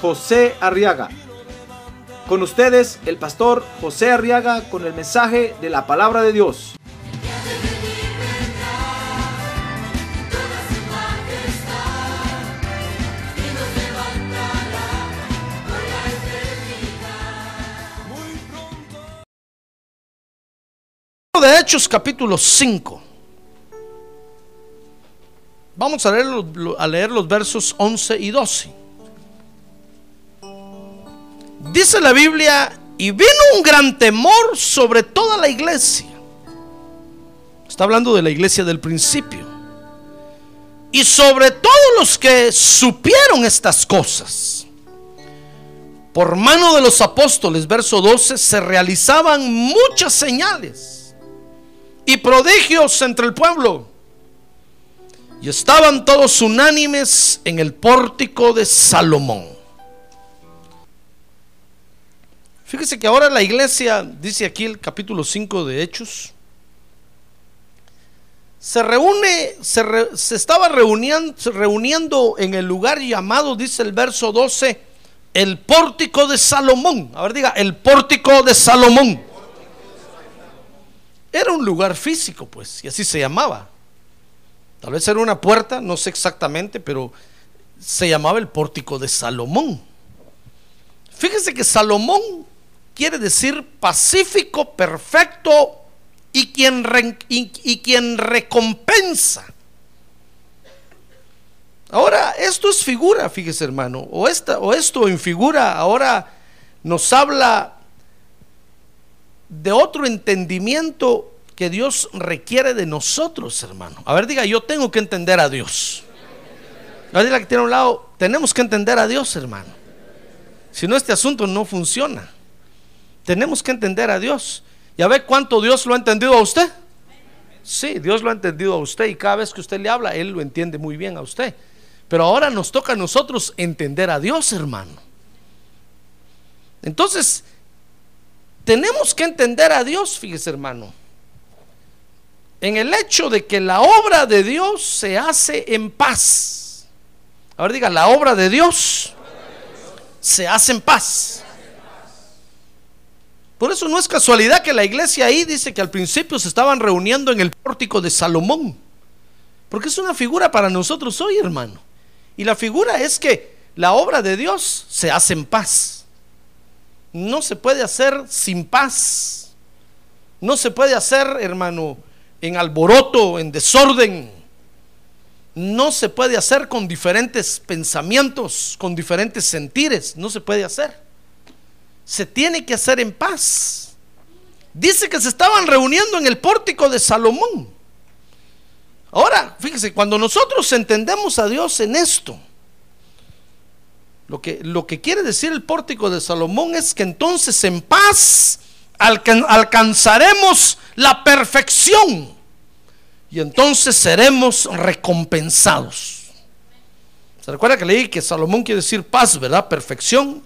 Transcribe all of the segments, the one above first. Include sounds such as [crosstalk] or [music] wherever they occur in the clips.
José Arriaga. Con ustedes, el pastor José Arriaga con el mensaje de la palabra de Dios. de Hechos capítulo 5. Vamos a leer, a leer los versos 11 y 12. Dice la Biblia, y vino un gran temor sobre toda la iglesia. Está hablando de la iglesia del principio. Y sobre todos los que supieron estas cosas. Por mano de los apóstoles, verso 12, se realizaban muchas señales y prodigios entre el pueblo. Y estaban todos unánimes en el pórtico de Salomón. Fíjese que ahora la iglesia, dice aquí el capítulo 5 de Hechos, se reúne, se, se estaba reuniendo, reuniendo en el lugar llamado, dice el verso 12, el pórtico de Salomón. A ver, diga, el pórtico de Salomón. Era un lugar físico, pues, y así se llamaba. Tal vez era una puerta, no sé exactamente, pero se llamaba el pórtico de Salomón. Fíjese que Salomón quiere decir pacífico, perfecto y quien, recompensa. Ahora, esto es figura, fíjese hermano, o, esta, o esto en figura ahora nos habla de otro entendimiento que Dios requiere de nosotros, hermano. A ver, diga, yo tengo que entender a Dios. A ver, diga que tiene a un lado, tenemos que entender a Dios, hermano. Si no, este asunto no funciona. Tenemos que entender a Dios. ¿Ya ve cuánto Dios lo ha entendido a usted? Sí, Dios lo ha entendido a usted y cada vez que usted le habla, Él lo entiende muy bien a usted. Pero ahora nos toca a nosotros entender a Dios, hermano. Entonces, tenemos que entender a Dios, fíjese hermano, en el hecho de que la obra de Dios se hace en paz. Ahora diga, la obra de Dios se hace en paz. Por eso no es casualidad que la iglesia ahí dice que al principio se estaban reuniendo en el pórtico de Salomón. Porque es una figura para nosotros hoy, hermano. Y la figura es que la obra de Dios se hace en paz no se puede hacer sin paz. No se puede hacer, hermano, en alboroto, en desorden. No se puede hacer con diferentes pensamientos, con diferentes sentires. No se puede hacer. Se tiene que hacer en paz. Dice que se estaban reuniendo en el pórtico de Salomón. Ahora, fíjese, cuando nosotros entendemos a Dios en esto, lo que, lo que quiere decir el pórtico de Salomón es que entonces en paz alcanzaremos la perfección y entonces seremos recompensados. ¿Se recuerda que leí que Salomón quiere decir paz, verdad? Perfección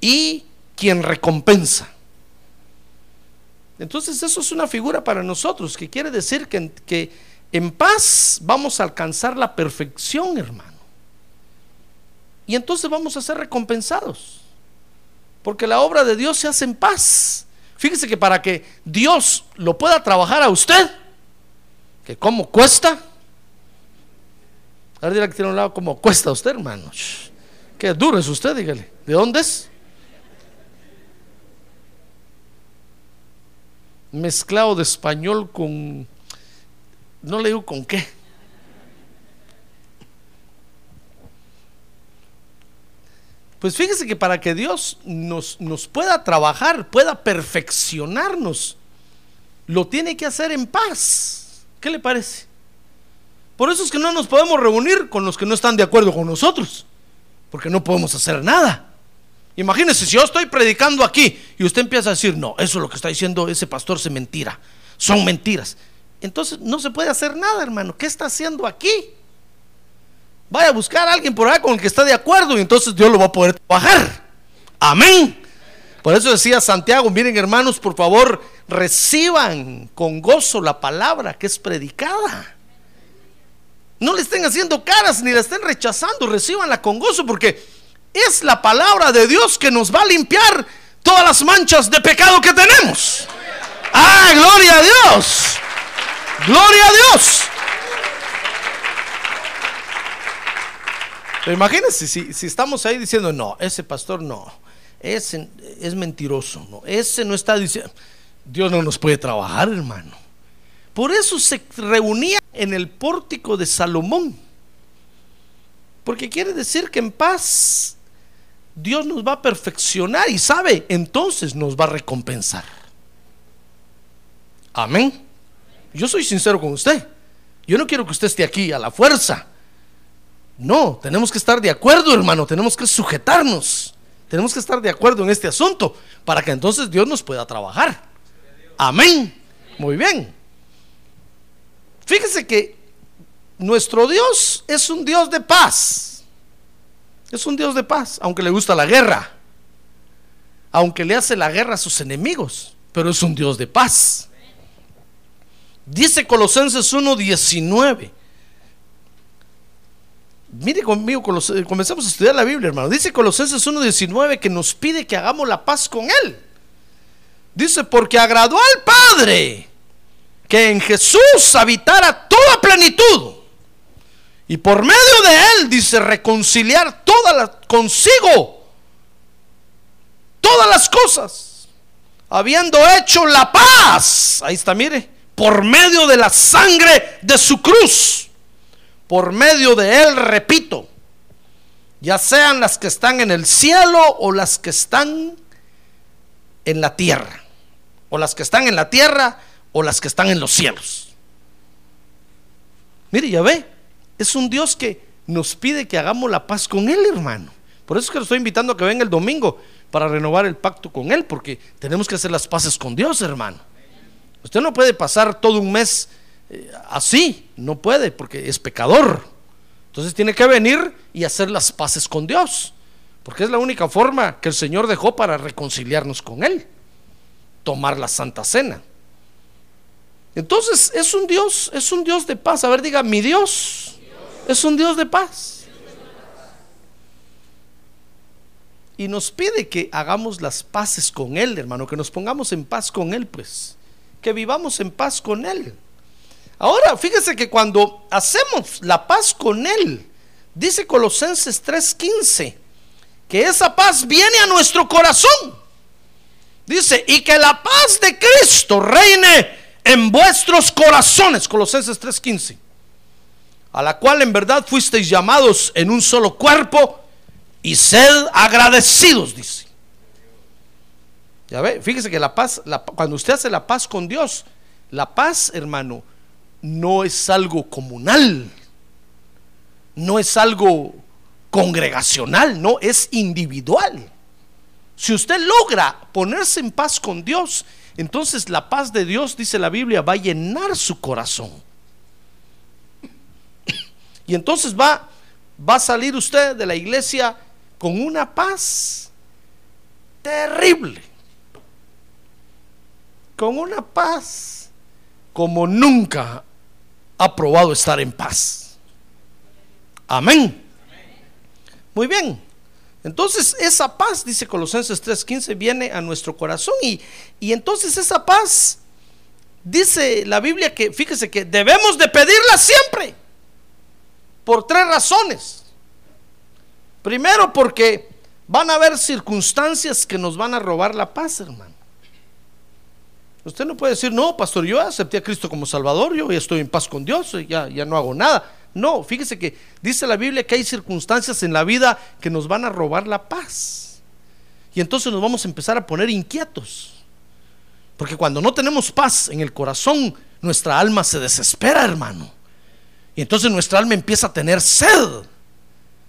y quien recompensa. Entonces eso es una figura para nosotros que quiere decir que, en paz vamos a alcanzar la perfección, hermano. Y entonces vamos a ser recompensados. Porque la obra de Dios se hace en paz. Fíjese que para que Dios lo pueda trabajar a usted, que cómo cuesta. Ahora dirá que tiene un lado, ¿cómo cuesta usted, hermano? Qué duro es usted, dígale. ¿De dónde es? Mezclado de español con. No le digo con qué. Pues fíjese que para que Dios nos, nos pueda trabajar, pueda perfeccionarnos, lo tiene que hacer en paz. ¿Qué le parece? Por eso es que no nos podemos reunir con los que no están de acuerdo con nosotros, porque no podemos hacer nada. Imagínese si yo estoy predicando aquí y usted empieza a decir, no, eso es lo que está diciendo ese pastor es mentira, son mentiras. Entonces no se puede hacer nada, hermano. ¿Qué está haciendo aquí? Vaya a buscar a alguien por ahí con el que está de acuerdo y entonces Dios lo va a poder trabajar. Amén. Por eso decía Santiago, miren hermanos, por favor, reciban con gozo la palabra que es predicada. No le estén haciendo caras ni la estén rechazando, recibanla con gozo porque es la palabra de Dios que nos va a limpiar todas las manchas de pecado que tenemos. Ah, gloria a Dios. Gloria a Dios. Pero imagínense si, estamos ahí diciendo, no, ese pastor no, ese es mentiroso, no, ese no está diciendo, Dios no nos puede trabajar, hermano. Por eso se reunía en el pórtico de Salomón. Porque quiere decir que en paz Dios nos va a perfeccionar y sabe, entonces nos va a recompensar. Amén. Yo soy sincero con usted. Yo no quiero que usted esté aquí a la fuerza. No, tenemos que estar de acuerdo, hermano. Tenemos que sujetarnos. Tenemos que estar de acuerdo en este asunto para que entonces Dios nos pueda trabajar. Amén. Muy bien. Fíjese que nuestro Dios es un Dios de paz. Es un Dios de paz, aunque le gusta la guerra. Aunque le hace la guerra a sus enemigos, pero es un Dios de paz. Dice Colosenses 1:19. Mire conmigo, comenzamos a estudiar la Biblia, hermano. Dice Colosenses 1:19 que nos pide que hagamos la paz con Él. Dice, porque agradó al Padre que en Jesús habitara toda plenitud. Y por medio de Él, dice, reconciliar todas las, consigo todas las cosas, habiendo hecho la paz. Ahí está, mire, por medio de la sangre de su cruz. Por medio de Él, repito, ya sean las que están en el cielo o las que están en la tierra. O las que están en la tierra o las que están en los cielos. Mire, ya ve, es un Dios que nos pide que hagamos la paz con Él, hermano. Por eso es que lo estoy invitando a que venga el domingo para renovar el pacto con Él, porque tenemos que hacer las paces con Dios, hermano. Usted no puede pasar todo un mes eh, así, no puede, porque es pecador. Entonces tiene que venir y hacer las paces con Dios, porque es la única forma que el Señor dejó para reconciliarnos con Él, tomar la Santa Cena. Entonces es un Dios, es un Dios de paz. A ver, diga, mi Dios es un Dios de paz. Y nos pide que hagamos las paces con Él, hermano, que nos pongamos en paz con Él, pues, que vivamos en paz con Él. Ahora, fíjese que cuando hacemos la paz con Él, dice Colosenses 3:15, que esa paz viene a nuestro corazón. Dice, y que la paz de Cristo reine en vuestros corazones, Colosenses 3:15, a la cual en verdad fuisteis llamados en un solo cuerpo y sed agradecidos, dice. Ya ve, fíjese que la paz, cuando usted hace la paz con Dios, la paz, hermano, no es algo comunal, no es algo congregacional, no, es individual. Si usted logra ponerse en paz con Dios, entonces la paz de Dios, dice la Biblia, va a llenar su corazón. Y entonces va, va a salir usted de la iglesia con una paz terrible. Con una paz como nunca ha probado estar en paz. Amén. Muy bien. Entonces esa paz, dice Colosenses 3:15, viene a nuestro corazón y, y entonces esa paz, dice la Biblia que, fíjese que debemos de pedirla siempre, por tres razones. Primero porque van a haber circunstancias que nos van a robar la paz, hermano. Usted no puede decir, no, pastor, yo acepté a Cristo como Salvador, yo ya estoy en paz con Dios, ya, ya no hago nada. No, fíjese que dice la Biblia que hay circunstancias en la vida que nos van a robar la paz. Y entonces nos vamos a empezar a poner inquietos. Porque cuando no tenemos paz en el corazón, nuestra alma se desespera, hermano. Y entonces nuestra alma empieza a tener sed.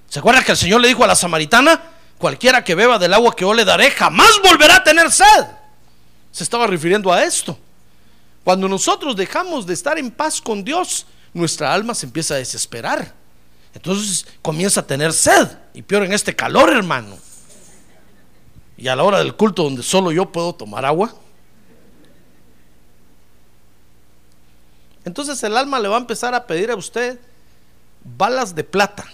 ¿Se acuerda que el Señor le dijo a la samaritana? cualquiera que beba del agua que yo le daré jamás volverá a tener sed. Se estaba refiriendo a esto. Cuando nosotros dejamos de estar en paz con Dios, nuestra alma se empieza a desesperar. Entonces comienza a tener sed. Y peor en este calor, hermano. Y a la hora del culto donde solo yo puedo tomar agua. Entonces el alma le va a empezar a pedir a usted balas de plata.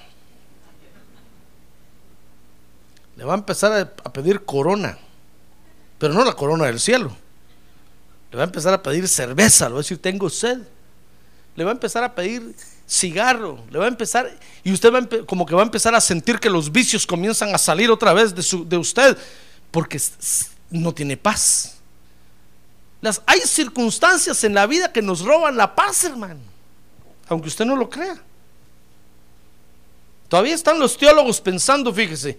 Le va a empezar a, pedir corona. Pero no la corona del cielo. Le va a empezar a pedir cerveza. Le va a decir, tengo sed. Le va a empezar a pedir cigarro. Le va a empezar. Y usted va como que va a empezar a sentir que los vicios comienzan a salir otra vez de, de usted. Porque no tiene paz. Hay circunstancias en la vida que nos roban la paz, hermano. Aunque usted no lo crea. Todavía están los teólogos pensando, fíjese,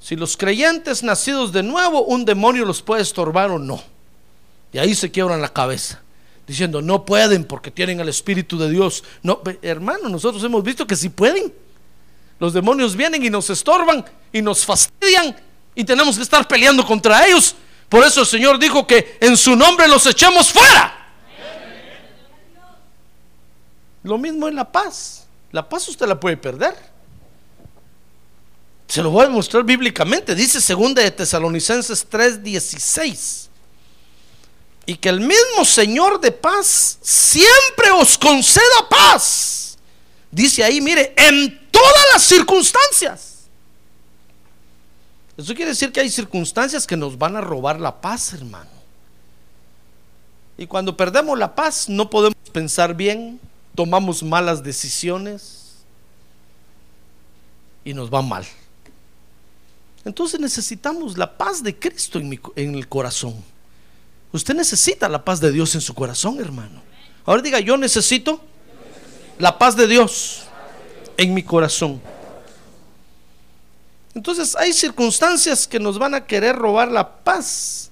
si los creyentes nacidos de nuevo, un demonio los puede estorbar o no. Y ahí se quiebran la cabeza, diciendo, no pueden porque tienen al Espíritu de Dios. No, hermano, nosotros hemos visto que sí pueden. Los demonios vienen y nos estorban y nos fastidian y tenemos que estar peleando contra ellos por eso el Señor dijo que en su nombre los echemos fuera. Lo mismo en la paz. La paz usted la puede perder. Se lo voy a demostrar bíblicamente. Dice 2 de Tesalonicenses 3:16. Y que el mismo Señor de paz siempre os conceda paz. Dice ahí, mire, en todas las circunstancias. Eso quiere decir que hay circunstancias que nos van a robar la paz, hermano. Y cuando perdemos la paz no podemos pensar bien, tomamos malas decisiones y nos va mal. Entonces necesitamos la paz de Cristo en, el corazón. Usted necesita la paz de Dios en su corazón, hermano. Ahora diga, yo necesito la paz de Dios en mi corazón. Entonces hay circunstancias que nos van a querer robar la paz.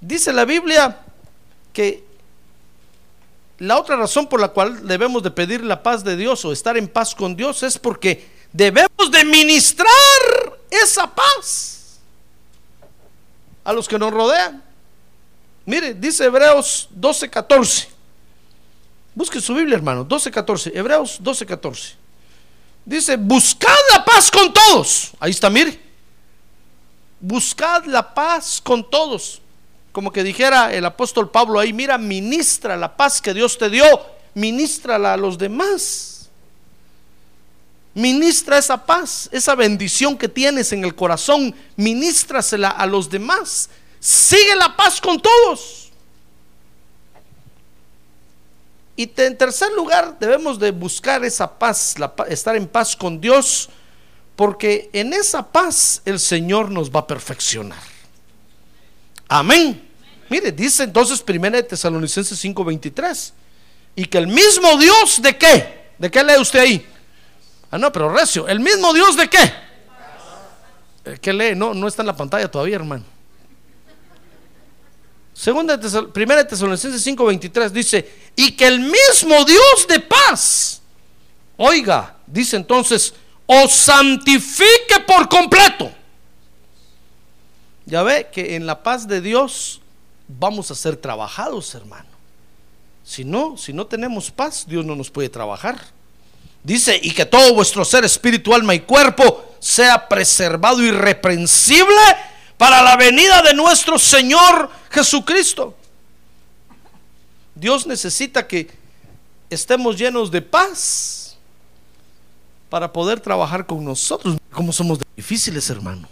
Dice la Biblia que la otra razón por la cual debemos de pedir la paz de Dios o estar en paz con Dios es porque debemos de ministrar esa paz a los que nos rodean. Mire, dice Hebreos 12:14. Busque su Biblia, hermano, 12:14. Hebreos 12:14. Dice, buscad la paz con todos. Ahí está, mire. Buscad la paz con todos. Como que dijera el apóstol Pablo ahí, mira, ministra la paz que Dios te dio, ministrala a los demás. Ministra esa paz, esa bendición que tienes en el corazón, ministrasela a los demás. Sigue la paz con todos. Y en tercer lugar, debemos de buscar esa paz, estar en paz con Dios, porque en esa paz el Señor nos va a perfeccionar. Amén. Mire, dice entonces 1 de Tesalonicenses 5:23. Y que el mismo Dios de qué? ¿De qué lee usted ahí? Ah, no, pero recio. ¿El mismo Dios de qué? ¿Qué lee? No, no está en la pantalla todavía, hermano. Segunda primera de Tesalonicenses 5:23 dice, y que el mismo Dios de paz, oiga, dice entonces, os santifique por completo. Ya ve que en la paz de Dios vamos a ser trabajados, hermano. Si no, si no tenemos paz, Dios no nos puede trabajar. Dice, y que todo vuestro ser, espíritu, alma y cuerpo sea preservado irreprensible para la venida de nuestro Señor Jesucristo. Dios necesita que estemos llenos de paz para poder trabajar con nosotros. Como somos difíciles, hermano.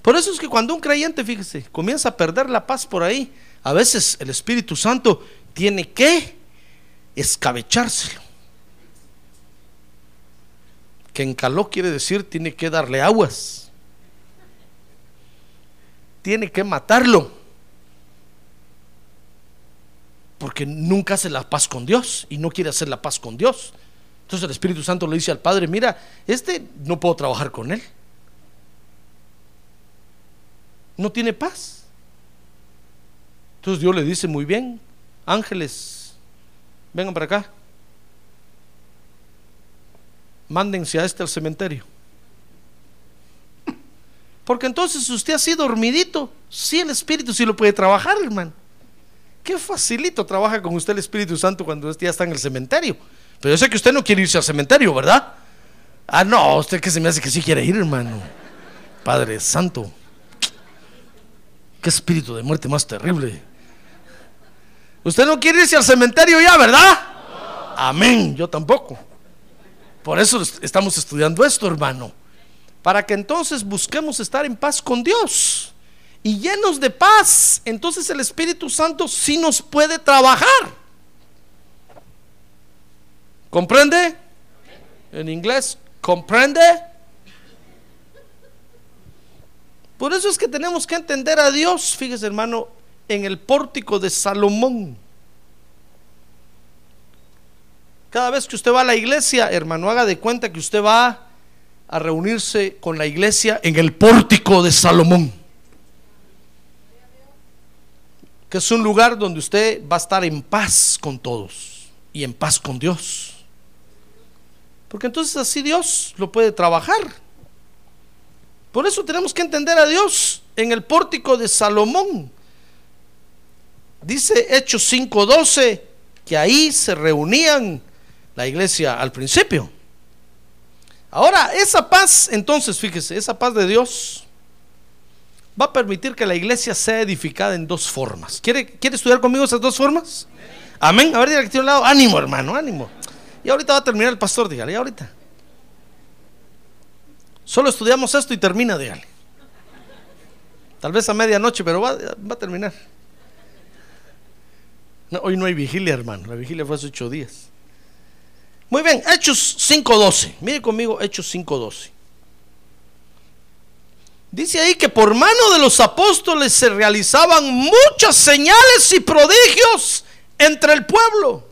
Por eso es que cuando un creyente, fíjese, comienza a perder la paz por ahí, a veces el Espíritu Santo tiene que escabechárselo. Que en caló quiere decir tiene que darle aguas tiene que matarlo. Porque nunca hace la paz con Dios y no quiere hacer la paz con Dios. Entonces el Espíritu Santo le dice al Padre, mira, este no puedo trabajar con él. No tiene paz. Entonces Dios le dice, muy bien, ángeles, vengan para acá. Mándense a este al cementerio. Porque entonces usted así dormidito, sí el Espíritu sí lo puede trabajar, hermano. Qué facilito trabaja con usted el Espíritu Santo cuando usted ya está en el cementerio. Pero yo sé que usted no quiere irse al cementerio, ¿verdad? Ah, no, usted que se me hace que sí quiere ir, hermano. Padre Santo. Qué espíritu de muerte más terrible. Usted no quiere irse al cementerio ya, ¿verdad? Amén, yo tampoco. Por eso estamos estudiando esto, hermano. Para que entonces busquemos estar en paz con Dios y llenos de paz. Entonces el Espíritu Santo sí nos puede trabajar. ¿Comprende? En inglés, ¿comprende? Por eso es que tenemos que entender a Dios, fíjese hermano, en el pórtico de Salomón. Cada vez que usted va a la iglesia, hermano, haga de cuenta que usted va a reunirse con la iglesia en el pórtico de Salomón. Que es un lugar donde usted va a estar en paz con todos y en paz con Dios. Porque entonces así Dios lo puede trabajar. Por eso tenemos que entender a Dios en el pórtico de Salomón. Dice Hechos 5:12 que ahí se reunían la iglesia al principio. Ahora, esa paz, entonces, fíjese, esa paz de Dios va a permitir que la iglesia sea edificada en dos formas. ¿Quiere, estudiar conmigo esas dos formas? Amén. A ver, dígale que un lado. Ánimo, hermano, ánimo. Y ahorita va a terminar el pastor, dígale, ahorita. Solo estudiamos esto y termina, dígale. Tal vez a medianoche, pero va, va a terminar. hoy no hay vigilia, hermano. La vigilia fue hace ocho días. Muy bien, Hechos 5.12. Mire conmigo, Hechos 5.12. Dice ahí que por mano de los apóstoles se realizaban muchas señales y prodigios entre el pueblo.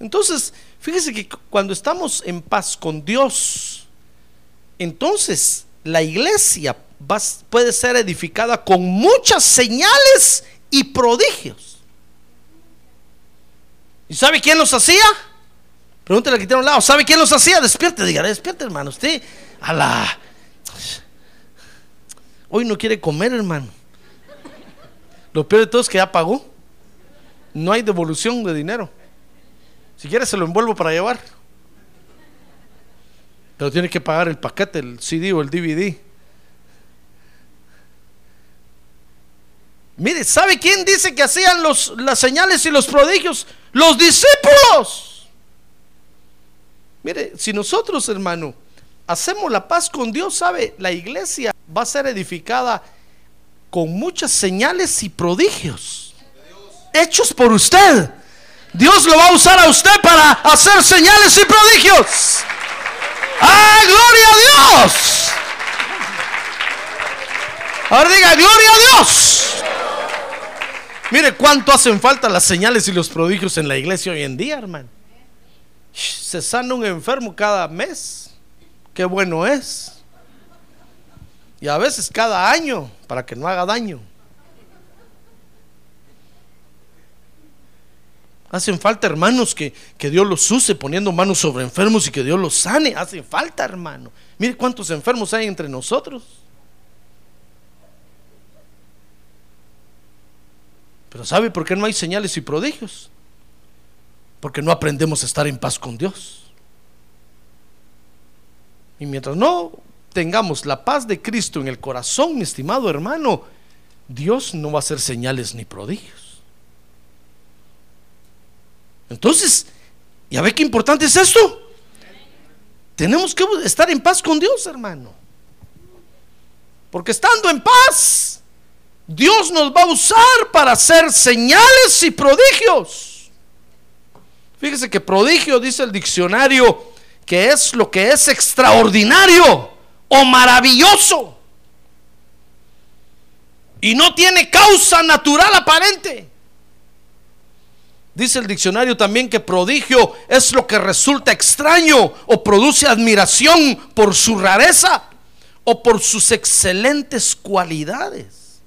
Entonces, fíjese que cuando estamos en paz con Dios, entonces la iglesia puede ser edificada con muchas señales y prodigios. ¿Y sabe quién los hacía? Pregúntale que tiene un lado. ¿Sabe quién los hacía? Despierte, dígale, despierte, hermano. Usted, a la. Hoy no quiere comer, hermano. Lo peor de todo es que ya pagó. No hay devolución de dinero. Si quiere se lo envuelvo para llevar. Pero tiene que pagar el paquete, el CD o el DVD. Mire, ¿sabe quién dice que hacían los, las señales y los prodigios? Los discípulos. Mire, si nosotros, hermano, hacemos la paz con Dios, ¿sabe? La iglesia va a ser edificada con muchas señales y prodigios hechos por usted. Dios lo va a usar a usted para hacer señales y prodigios. ¡Ah, gloria a Dios! Ahora diga, gloria a Dios. Mire cuánto hacen falta las señales y los prodigios en la iglesia hoy en día, hermano. Se sana un enfermo cada mes. Qué bueno es. Y a veces cada año, para que no haga daño. Hacen falta hermanos que, Dios los use poniendo manos sobre enfermos y que Dios los sane. Hace falta, hermano. Mire cuántos enfermos hay entre nosotros. Pero ¿sabe por qué no hay señales y prodigios? Porque no aprendemos a estar en paz con Dios. Y mientras no tengamos la paz de Cristo en el corazón, mi estimado hermano, Dios no va a hacer señales ni prodigios. Entonces, ¿ya ve qué importante es esto? Tenemos que estar en paz con Dios, hermano. Porque estando en paz, Dios nos va a usar para hacer señales y prodigios. Fíjese que prodigio, dice el diccionario, que es lo que es extraordinario o maravilloso. Y no tiene causa natural aparente. Dice el diccionario también que prodigio es lo que resulta extraño o produce admiración por su rareza o por sus excelentes cualidades.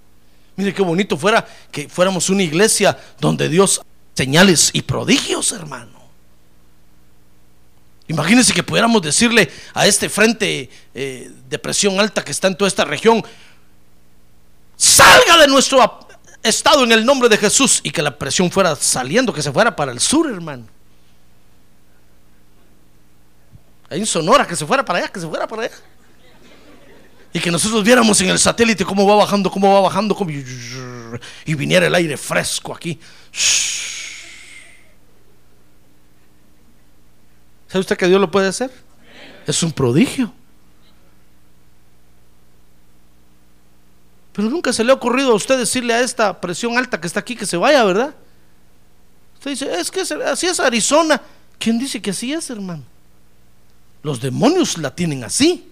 Mire qué bonito fuera que fuéramos una iglesia donde Dios señales y prodigios, hermano. Imagínense que pudiéramos decirle a este frente eh, de presión alta que está en toda esta región, salga de nuestro estado en el nombre de Jesús y que la presión fuera saliendo, que se fuera para el sur, hermano. Ahí en Sonora, que se fuera para allá, que se fuera para allá. Y que nosotros viéramos en el satélite cómo va bajando, cómo va bajando, y viniera el aire fresco aquí. ¿Sabe usted que Dios lo puede hacer? Es un prodigio. Pero nunca se le ha ocurrido a usted decirle a esta presión alta que está aquí que se vaya, ¿verdad? Usted dice, es que así es Arizona. ¿Quién dice que así es, hermano? Los demonios la tienen así.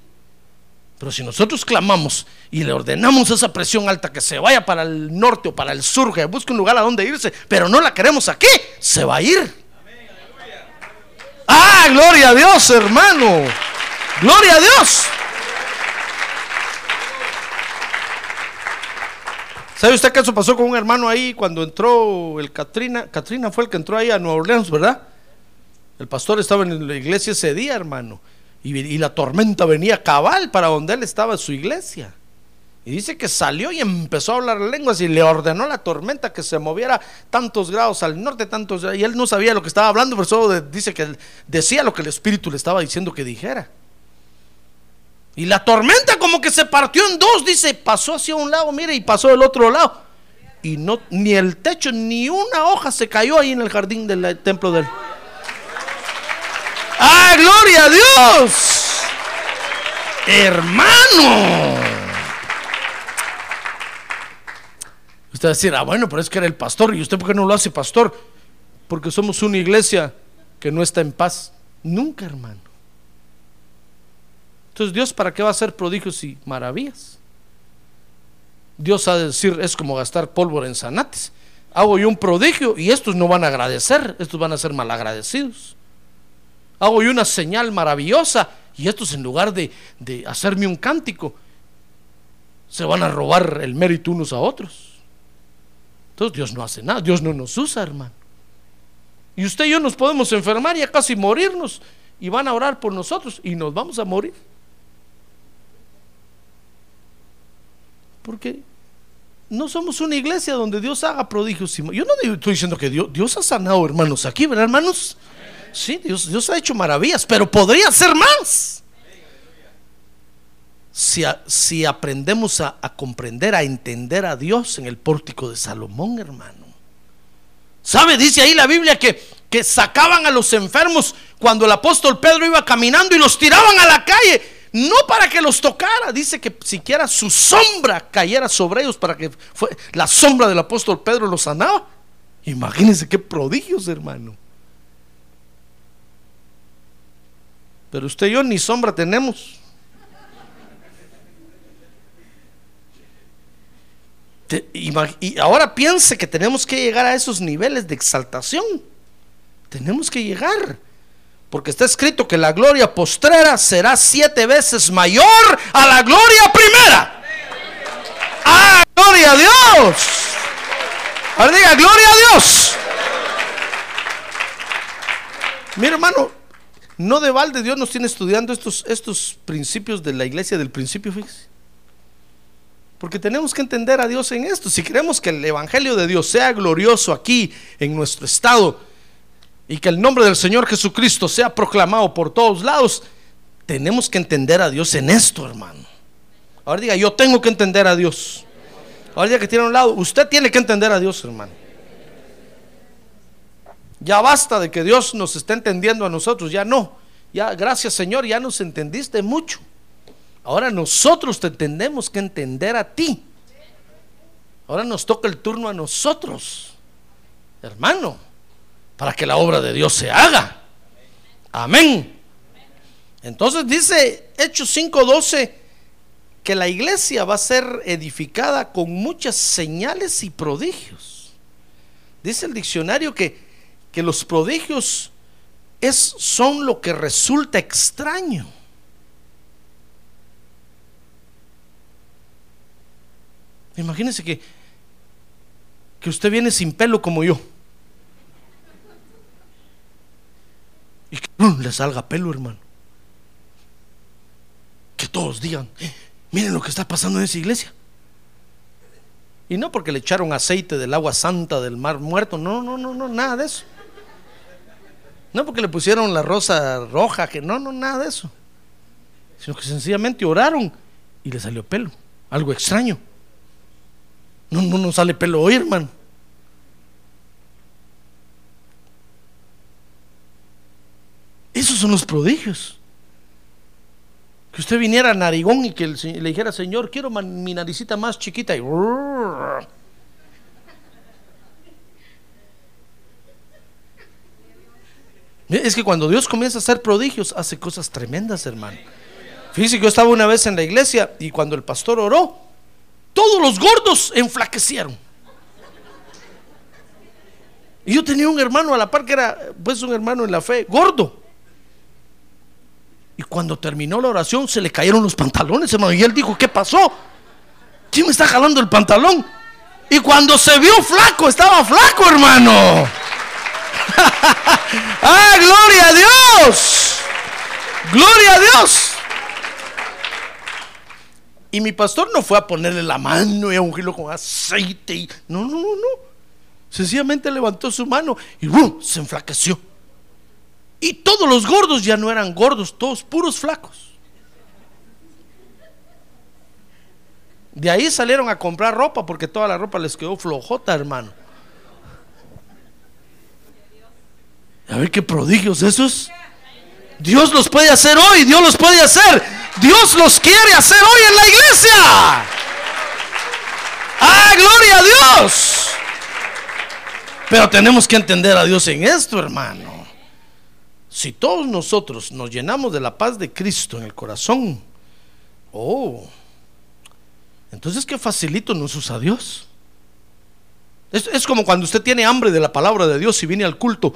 Pero si nosotros clamamos y le ordenamos a esa presión alta que se vaya para el norte o para el sur, que busque un lugar a donde irse, pero no la queremos aquí, se va a ir. Gloria a Dios, hermano. Gloria a Dios. ¿Sabe usted que eso pasó con un hermano ahí cuando entró el Katrina? Katrina fue el que entró ahí a Nueva Orleans, ¿verdad? El pastor estaba en la iglesia ese día, hermano. Y, y la tormenta venía cabal para donde él estaba en su iglesia. Y dice que salió y empezó a hablar lenguas y le ordenó la tormenta que se moviera tantos grados al norte, tantos y él no sabía lo que estaba hablando, pero solo dice que decía lo que el Espíritu le estaba diciendo que dijera. Y la tormenta como que se partió en dos, dice, pasó hacia un lado, mire, y pasó del otro lado. Y no, ni el techo, ni una hoja se cayó ahí en el jardín del templo del. ¡Ah, gloria a Dios! Hermano. Usted va a decir, ah, bueno, pero es que era el pastor. ¿Y usted por qué no lo hace pastor? Porque somos una iglesia que no está en paz. Nunca, hermano. Entonces, Dios, ¿para qué va a hacer prodigios y maravillas? Dios ha de decir, es como gastar pólvora en zanates. Hago yo un prodigio y estos no van a agradecer, estos van a ser malagradecidos. Hago yo una señal maravillosa y estos en lugar de, de hacerme un cántico, se van a robar el mérito unos a otros. Entonces Dios no hace nada, Dios no nos usa, hermano. Y usted y yo nos podemos enfermar y a casi morirnos y van a orar por nosotros y nos vamos a morir. Porque no somos una iglesia donde Dios haga prodigios. Yo no estoy diciendo que Dios, ha sanado hermanos aquí, ¿verdad, hermanos? Sí, Dios, Dios ha hecho maravillas, pero podría ser más. Si, aprendemos a, a comprender, a entender a Dios en el pórtico de Salomón, hermano. ¿Sabe? Dice ahí la Biblia que, que sacaban a los enfermos cuando el apóstol Pedro iba caminando y los tiraban a la calle. No para que los tocara, dice que siquiera su sombra cayera sobre ellos para que fue, la sombra del apóstol Pedro los sanaba. Imagínense qué prodigios, hermano. Pero usted y yo ni sombra tenemos. Te- y ahora piense que tenemos que llegar a esos niveles de exaltación. Tenemos que llegar. Porque está escrito que la gloria postrera será siete veces mayor a la gloria primera. ¡Ah, gloria a Dios! Ahora diga, gloria a Dios. Mira, hermano, no de balde Dios nos tiene estudiando estos, estos principios de la iglesia del principio, fíjese. Porque tenemos que entender a Dios en esto. Si queremos que el Evangelio de Dios sea glorioso aquí en nuestro estado y que el nombre del Señor Jesucristo sea proclamado por todos lados, tenemos que entender a Dios en esto, hermano. Ahora diga, yo tengo que entender a Dios. Ahora diga que tiene a un lado, usted tiene que entender a Dios, hermano. Ya basta de que Dios nos esté entendiendo a nosotros, ya no. Ya, gracias Señor, ya nos entendiste mucho. Ahora nosotros te tenemos que entender a ti. Ahora nos toca el turno a nosotros, hermano, para que la obra de Dios se haga. Amén. Entonces dice Hechos 5:12 que la iglesia va a ser edificada con muchas señales y prodigios. Dice el diccionario que, que los prodigios es, son lo que resulta extraño. Imagínense que, que usted viene sin pelo como yo. Y que ¡prum! le salga pelo, hermano. Que todos digan, "Eh, miren lo que está pasando en esa iglesia. Y no porque le echaron aceite del agua santa del mar muerto, no, no, no, no, nada de eso. No porque le pusieron la rosa roja, que no, no, nada de eso. Sino que sencillamente oraron y le salió pelo, algo extraño. No, no, no sale pelo hoy, hermano. Esos son los prodigios. Que usted viniera a Narigón y que le dijera, Señor, quiero mi naricita más chiquita. Y Es que cuando Dios comienza a hacer prodigios, hace cosas tremendas, hermano. Fíjese que yo estaba una vez en la iglesia y cuando el pastor oró, todos los gordos enflaquecieron. Y yo tenía un hermano a la par que era, pues, un hermano en la fe, gordo. Y cuando terminó la oración, se le cayeron los pantalones, hermano. Y él dijo: ¿Qué pasó? ¿Quién me está jalando el pantalón? Y cuando se vio flaco, estaba flaco, hermano. [laughs] ¡Ah, gloria a Dios! ¡Gloria a Dios! Y mi pastor no fue a ponerle la mano y a ungirlo con aceite. Y, no, no, no, no. Sencillamente levantó su mano y ¡bum! se enflaqueció. Y todos los gordos ya no eran gordos, todos puros flacos. De ahí salieron a comprar ropa porque toda la ropa les quedó flojota, hermano. A ver qué prodigios esos. Dios los puede hacer hoy, Dios los puede hacer. Dios los quiere hacer hoy en la iglesia. ¡Ah, gloria a Dios! Pero tenemos que entender a Dios en esto, hermano. Si todos nosotros nos llenamos de la paz de Cristo en el corazón, oh, entonces qué facilito nos usa Dios. Es, es como cuando usted tiene hambre de la palabra de Dios y viene al culto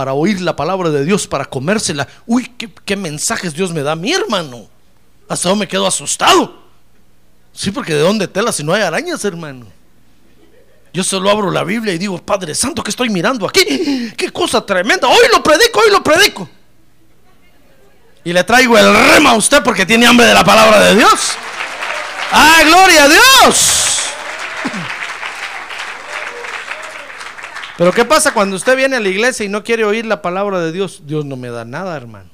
para oír la palabra de Dios, para comérsela. Uy, qué, mensajes Dios me da mi hermano. Hasta yo me quedo asustado. Sí, porque de dónde tela si no hay arañas, hermano. Yo solo abro la Biblia y digo, Padre Santo, que estoy mirando aquí? ¡Qué cosa tremenda! Hoy lo predico, hoy lo predico. Y le traigo el rema a usted porque tiene hambre de la palabra de Dios. ¡Ah, gloria a Dios! Pero ¿qué pasa cuando usted viene a la iglesia y no quiere oír la palabra de Dios? Dios no me da nada, hermano.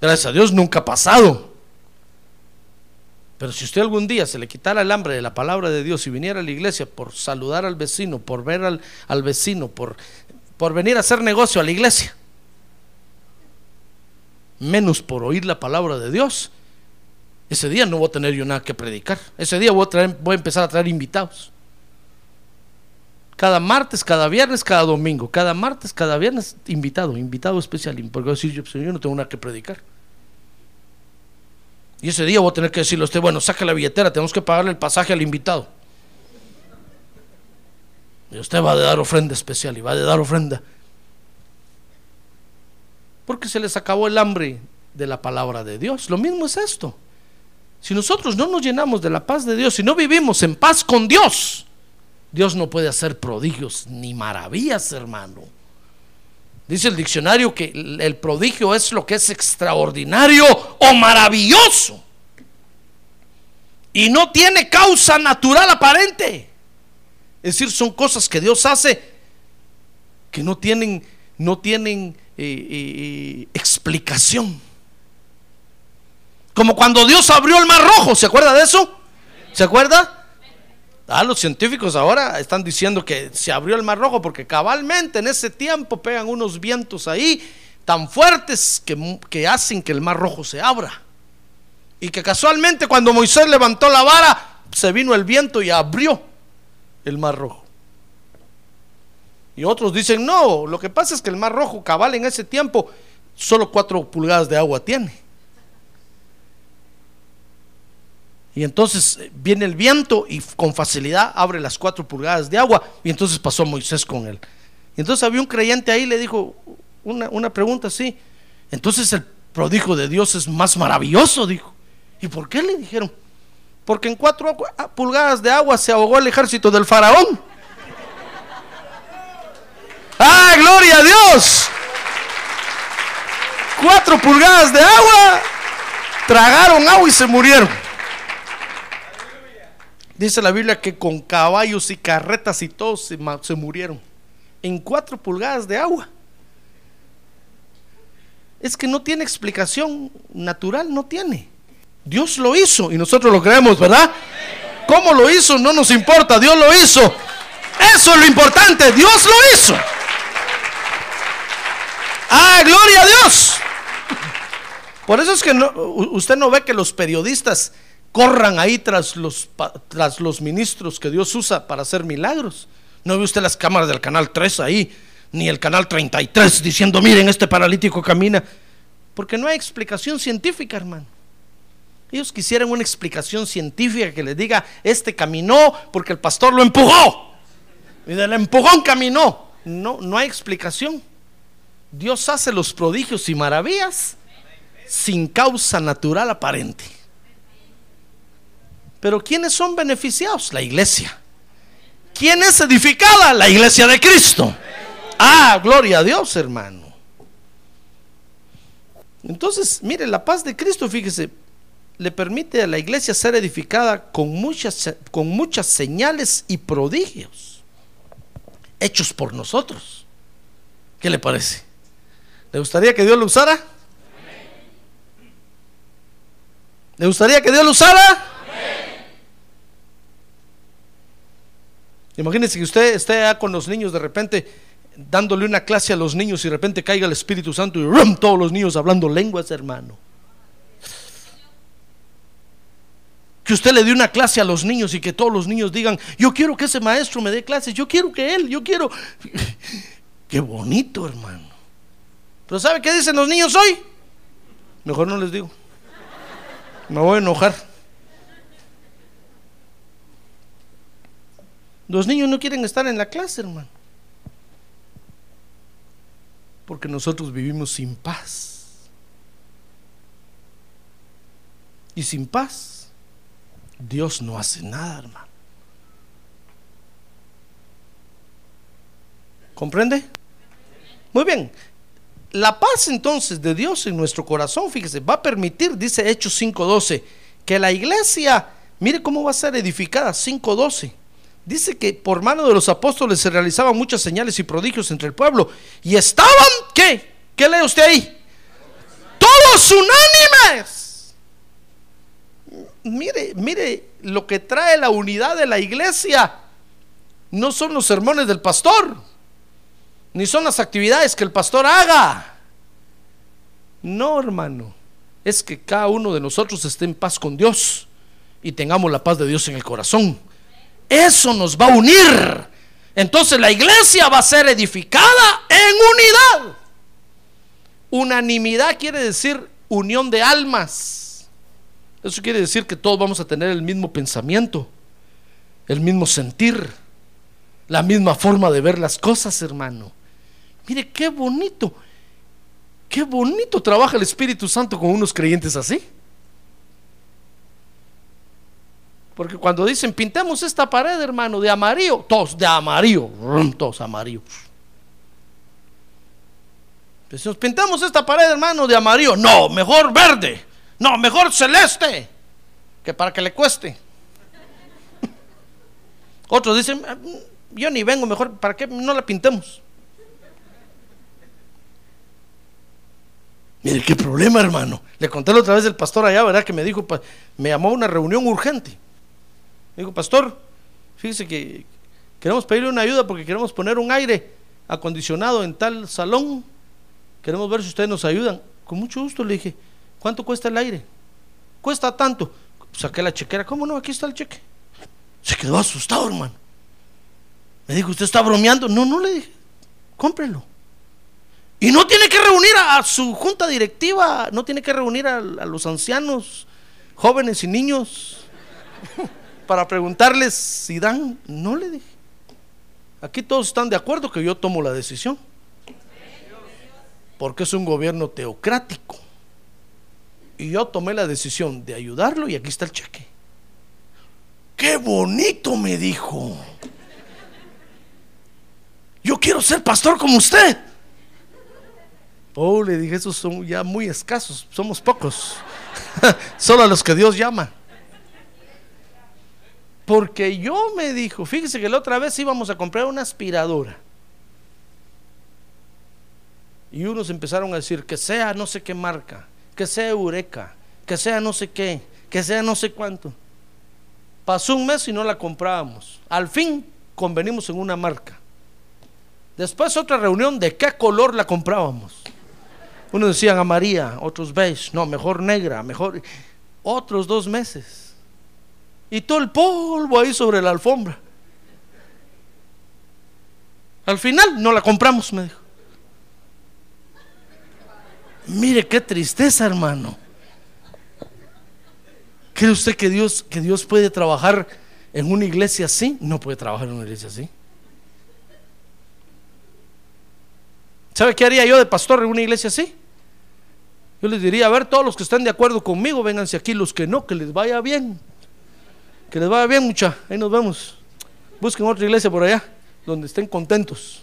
Gracias a Dios nunca ha pasado. Pero si usted algún día se le quitara el hambre de la palabra de Dios y viniera a la iglesia por saludar al vecino, por ver al, al vecino, por, por venir a hacer negocio a la iglesia, menos por oír la palabra de Dios, ese día no voy a tener yo nada que predicar. Ese día voy a, traer- voy a empezar a traer invitados. Cada martes, cada viernes, cada domingo. Cada martes, cada viernes, invitado, invitado especial. Porque decir, yo, pues, yo no tengo nada que predicar. Y ese día voy a tener que decirle a usted, bueno, saque la billetera, tenemos que pagarle el pasaje al invitado. Y usted va a dar ofrenda especial y va a dar ofrenda. Porque se les acabó el hambre de la palabra de Dios. Lo mismo es esto. Si nosotros no nos llenamos de la paz de Dios, si no vivimos en paz con Dios, Dios no puede hacer prodigios ni maravillas, hermano. Dice el diccionario que el prodigio es lo que es extraordinario o maravilloso. Y no tiene causa natural aparente. Es decir, son cosas que Dios hace que no tienen, no tienen eh, eh, explicación. Como cuando Dios abrió el mar rojo, ¿se acuerda de eso? ¿Se acuerda? Ah, los científicos ahora están diciendo que se abrió el mar rojo porque cabalmente en ese tiempo pegan unos vientos ahí tan fuertes que, que hacen que el mar rojo se abra. Y que casualmente cuando Moisés levantó la vara, se vino el viento y abrió el mar rojo. Y otros dicen, no, lo que pasa es que el mar rojo cabal en ese tiempo solo cuatro pulgadas de agua tiene. Y entonces eh, viene el viento y con facilidad abre las cuatro pulgadas de agua. Y entonces pasó Moisés con él. Y entonces había un creyente ahí, le dijo una, una pregunta así. Entonces el prodigio de Dios es más maravilloso, dijo. ¿Y por qué le dijeron? Porque en cuatro ah, pulgadas de agua se ahogó el ejército del faraón. ¡Ah, gloria a Dios! cuatro pulgadas de agua, tragaron agua y se murieron. Dice la Biblia que con caballos y carretas y todos se, murieron. En cuatro pulgadas de agua. Es que no tiene explicación natural, no tiene. Dios lo hizo y nosotros lo creemos, ¿verdad? ¿Cómo lo hizo? No nos importa, Dios lo hizo. Eso es lo importante, Dios lo hizo. Ah, gloria a Dios. Por eso es que usted no ve que los periodistas corran ahí tras los, ministros que Dios usa para hacer milagros. No ve usted las cámaras del canal 3 ahí, ni el canal 33 diciendo, miren, este paralítico camina. Porque no hay explicación científica, hermano. Ellos quisieran una explicación científica que les diga, este caminó porque el pastor lo empujó. Y del empujón caminó. No, no hay explicación. Dios hace los prodigios y maravillas sin causa natural aparente. Pero ¿quiénes son beneficiados? La iglesia. ¿Quién es edificada? La iglesia de Cristo. Ah, gloria a Dios, hermano. Entonces, mire, la paz de Cristo, fíjese, le permite a la iglesia ser edificada con muchas, con muchas señales y prodigios hechos por nosotros. ¿Qué le parece? ¿Le gustaría que Dios lo usara? ¿Le gustaría que Dios lo usara? Imagínense que usted esté con los niños de repente dándole una clase a los niños y de repente caiga el Espíritu Santo y ¡rum! todos los niños hablando lenguas, hermano. Que usted le dé una clase a los niños y que todos los niños digan, yo quiero que ese maestro me dé clases, yo quiero que él, yo quiero... [laughs] Qué bonito, hermano. Pero ¿sabe qué dicen los niños hoy? Mejor no les digo. Me voy a enojar. Los niños no quieren estar en la clase, hermano. Porque nosotros vivimos sin paz. Y sin paz, Dios no hace nada, hermano. ¿Comprende? Muy bien. La paz entonces de Dios en nuestro corazón, fíjese, va a permitir, dice Hechos 5.12, que la iglesia, mire cómo va a ser edificada, 5.12 dice que por mano de los apóstoles se realizaban muchas señales y prodigios entre el pueblo. Y estaban, ¿qué? ¿Qué lee usted ahí? Todos unánimes. Mire, mire, lo que trae la unidad de la iglesia no son los sermones del pastor, ni son las actividades que el pastor haga. No, hermano, es que cada uno de nosotros esté en paz con Dios y tengamos la paz de Dios en el corazón. Eso nos va a unir. Entonces la iglesia va a ser edificada en unidad. Unanimidad quiere decir unión de almas. Eso quiere decir que todos vamos a tener el mismo pensamiento, el mismo sentir, la misma forma de ver las cosas, hermano. Mire qué bonito, qué bonito trabaja el Espíritu Santo con unos creyentes así. Porque cuando dicen pintemos esta pared, hermano, de amarillo, todos de amarillo, todos amarillos. Decimos, pintamos esta pared, hermano, de amarillo. No, mejor verde. No, mejor celeste. Que para que le cueste. [laughs] Otros dicen, ah, yo ni vengo, mejor, ¿para qué no la pintemos? Mire, qué problema, hermano. Le conté la otra vez del pastor allá, ¿verdad? Que me dijo, me llamó a una reunión urgente. Digo, pastor, fíjese que queremos pedirle una ayuda porque queremos poner un aire acondicionado en tal salón. Queremos ver si ustedes nos ayudan. Con mucho gusto le dije, ¿cuánto cuesta el aire? Cuesta tanto. Saqué la chequera, ¿cómo no? Aquí está el cheque. Se quedó asustado, hermano. Me dijo, ¿usted está bromeando? No, no le dije, cómprelo. Y no tiene que reunir a, su junta directiva, no tiene que reunir a los ancianos, jóvenes y niños para preguntarles si dan. No le dije. Aquí todos están de acuerdo que yo tomo la decisión. Porque es un gobierno teocrático. Y yo tomé la decisión de ayudarlo y aquí está el cheque. Qué bonito me dijo. Yo quiero ser pastor como usted. Oh, le dije, esos son ya muy escasos, somos pocos. [laughs] Solo a los que Dios llama. Porque yo me dijo, fíjese que la otra vez íbamos a comprar una aspiradora. Y unos empezaron a decir que sea no sé qué marca, que sea Eureka, que sea no sé qué, que sea no sé cuánto. Pasó un mes y no la comprábamos. Al fin convenimos en una marca. Después otra reunión de qué color la comprábamos. Unos decían amarilla, otros beige, no, mejor negra, mejor. Otros dos meses. Y todo el polvo ahí sobre la alfombra. Al final no la compramos, me dijo. Mire qué tristeza, hermano. ¿Cree usted que Dios, que Dios puede trabajar en una iglesia así? No puede trabajar en una iglesia así. ¿Sabe qué haría yo de pastor en una iglesia así? Yo les diría, a ver, todos los que están de acuerdo conmigo, vénganse aquí, los que no, que les vaya bien. Que les vaya bien, mucha. Ahí nos vemos. Busquen otra iglesia por allá, donde estén contentos.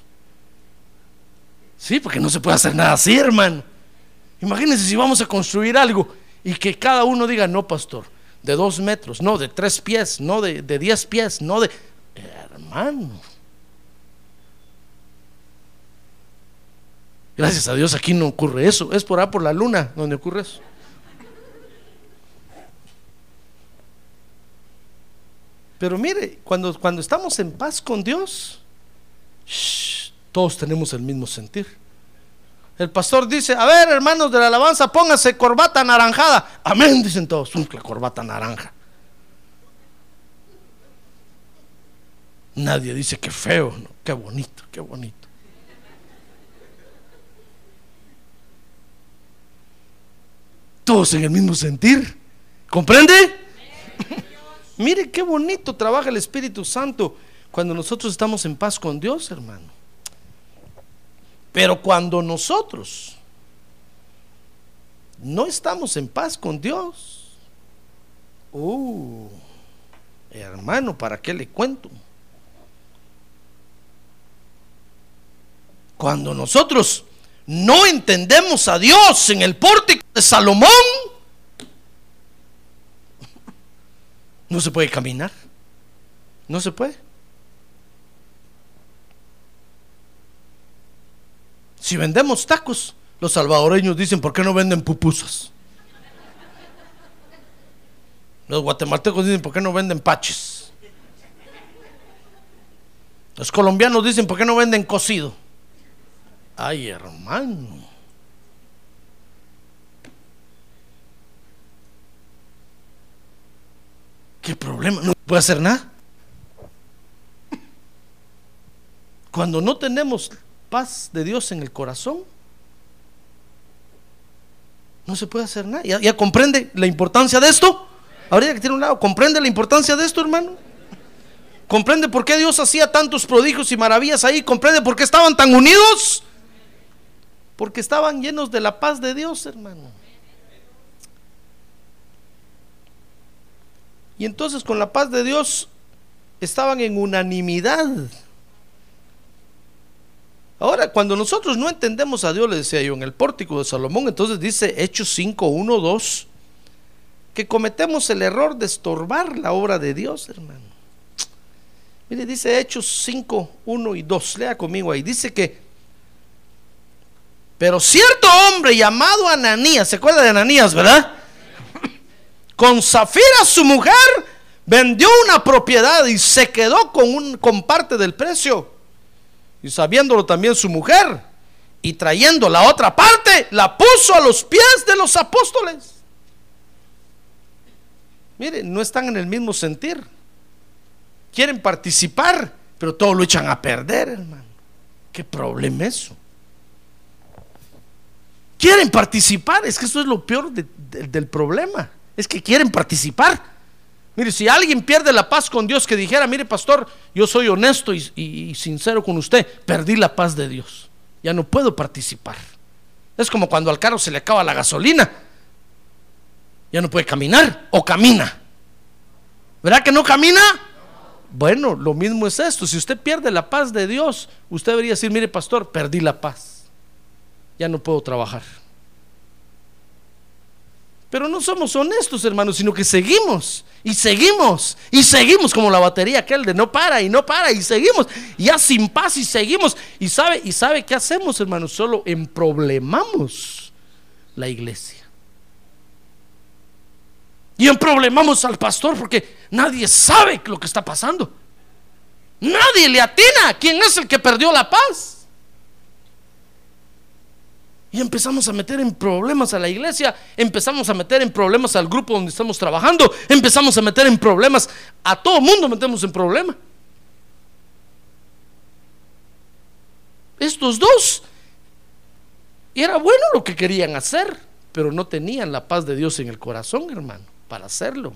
Sí, porque no se puede hacer nada así, hermano. Imagínense si vamos a construir algo y que cada uno diga, no, pastor, de dos metros, no, de tres pies, no, de, de diez pies, no de... Hermano. Gracias a Dios aquí no ocurre eso. Es por ahí por la luna donde ocurre eso. Pero mire, cuando, cuando estamos en paz con Dios, todos tenemos el mismo sentir. El pastor dice, a ver hermanos de la alabanza, pónganse corbata naranjada. Amén, dicen todos, la corbata naranja. Nadie dice que feo, ¿no? qué bonito, qué bonito. Todos en el mismo sentir. ¿Comprende? Mire qué bonito trabaja el Espíritu Santo cuando nosotros estamos en paz con Dios, hermano. Pero cuando nosotros no estamos en paz con Dios, uh, hermano, ¿para qué le cuento? Cuando nosotros no entendemos a Dios en el pórtico de Salomón, no se puede caminar. No se puede. Si vendemos tacos, los salvadoreños dicen, ¿por qué no venden pupusas? Los guatemaltecos dicen, ¿por qué no venden paches? Los colombianos dicen, ¿por qué no venden cocido? Ay, hermano. ¿Qué problema? No puede hacer nada. Cuando no tenemos paz de Dios en el corazón, no se puede hacer nada. ¿Ya, comprende la importancia de esto? Ahorita que tiene un lado, ¿comprende la importancia de esto, hermano? ¿Comprende por qué Dios hacía tantos prodigios y maravillas ahí? ¿Comprende por qué estaban tan unidos? Porque estaban llenos de la paz de Dios, hermano. Y entonces con la paz de Dios estaban en unanimidad. Ahora, cuando nosotros no entendemos a Dios, le decía yo, en el pórtico de Salomón, entonces dice Hechos 5, 1, 2, que cometemos el error de estorbar la obra de Dios, hermano. Mire, dice Hechos 5, 1 y 2, lea conmigo ahí, dice que, pero cierto hombre llamado Ananías, ¿se acuerda de Ananías, verdad? Con Zafira, su mujer, vendió una propiedad y se quedó con, un, con parte del precio y sabiéndolo también su mujer, y trayendo la otra parte, la puso a los pies de los apóstoles. Miren, no están en el mismo sentir. Quieren participar, pero todo lo echan a perder, hermano. ¿Qué problema es eso? Quieren participar, es que eso es lo peor del problema. Es que quieren participar, Mire, si alguien pierde la paz con Dios, que dijera, mire pastor, yo soy honesto y, sincero con usted, perdí la paz de Dios. Ya no puedo participar. Es como cuando al carro se le acaba la gasolina. Ya no puede caminar o camina. ¿Verdad que no camina? Bueno, lo mismo es esto. Si usted pierde la paz de Dios, usted debería decir, mire pastor, perdí la paz. ya no puedo trabajar. Pero no somos honestos, hermanos, sino que seguimos y seguimos y seguimos como la batería aquel de no para y no para y seguimos ya sin paz y seguimos. Y sabe, y sabe qué hacemos, hermanos, solo emproblemamos la iglesia. Y emproblemamos al pastor porque nadie sabe lo que está pasando. Nadie le atina quién es el que perdió la paz. Y empezamos a meter en problemas a la iglesia, empezamos a meter en problemas al grupo donde estamos trabajando, empezamos a meter en problemas, a todo mundo metemos en problemas. Estos dos, era bueno lo que querían hacer, pero no tenían la paz de Dios en el corazón, hermano, para hacerlo.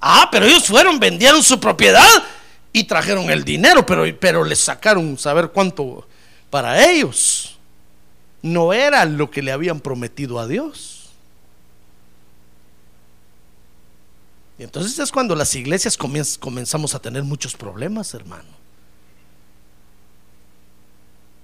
Ah, pero ellos fueron, vendieron su propiedad y trajeron el dinero, pero, pero les sacaron saber cuánto para ellos no era lo que le habían prometido a Dios. Y entonces es cuando las iglesias comenzamos a tener muchos problemas, hermano.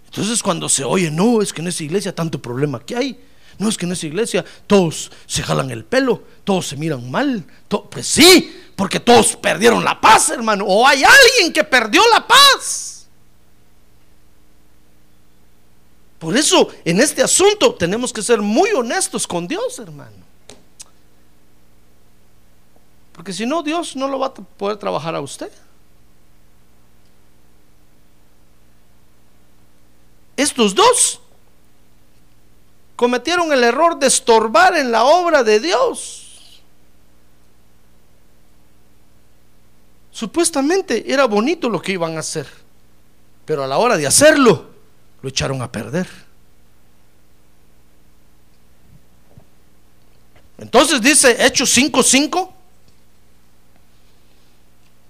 Entonces cuando se oye, no, es que en esa iglesia tanto problema que hay. No es que en esa iglesia todos se jalan el pelo, todos se miran mal. pues sí, porque todos perdieron la paz, hermano. O hay alguien que perdió la paz. Por eso, en este asunto tenemos que ser muy honestos con Dios, hermano. Porque si no, Dios no lo va a poder trabajar a usted. Estos dos cometieron el error de estorbar en la obra de Dios. Supuestamente era bonito lo que iban a hacer, pero a la hora de hacerlo, lo echaron a perder. Entonces dice Hechos 5:5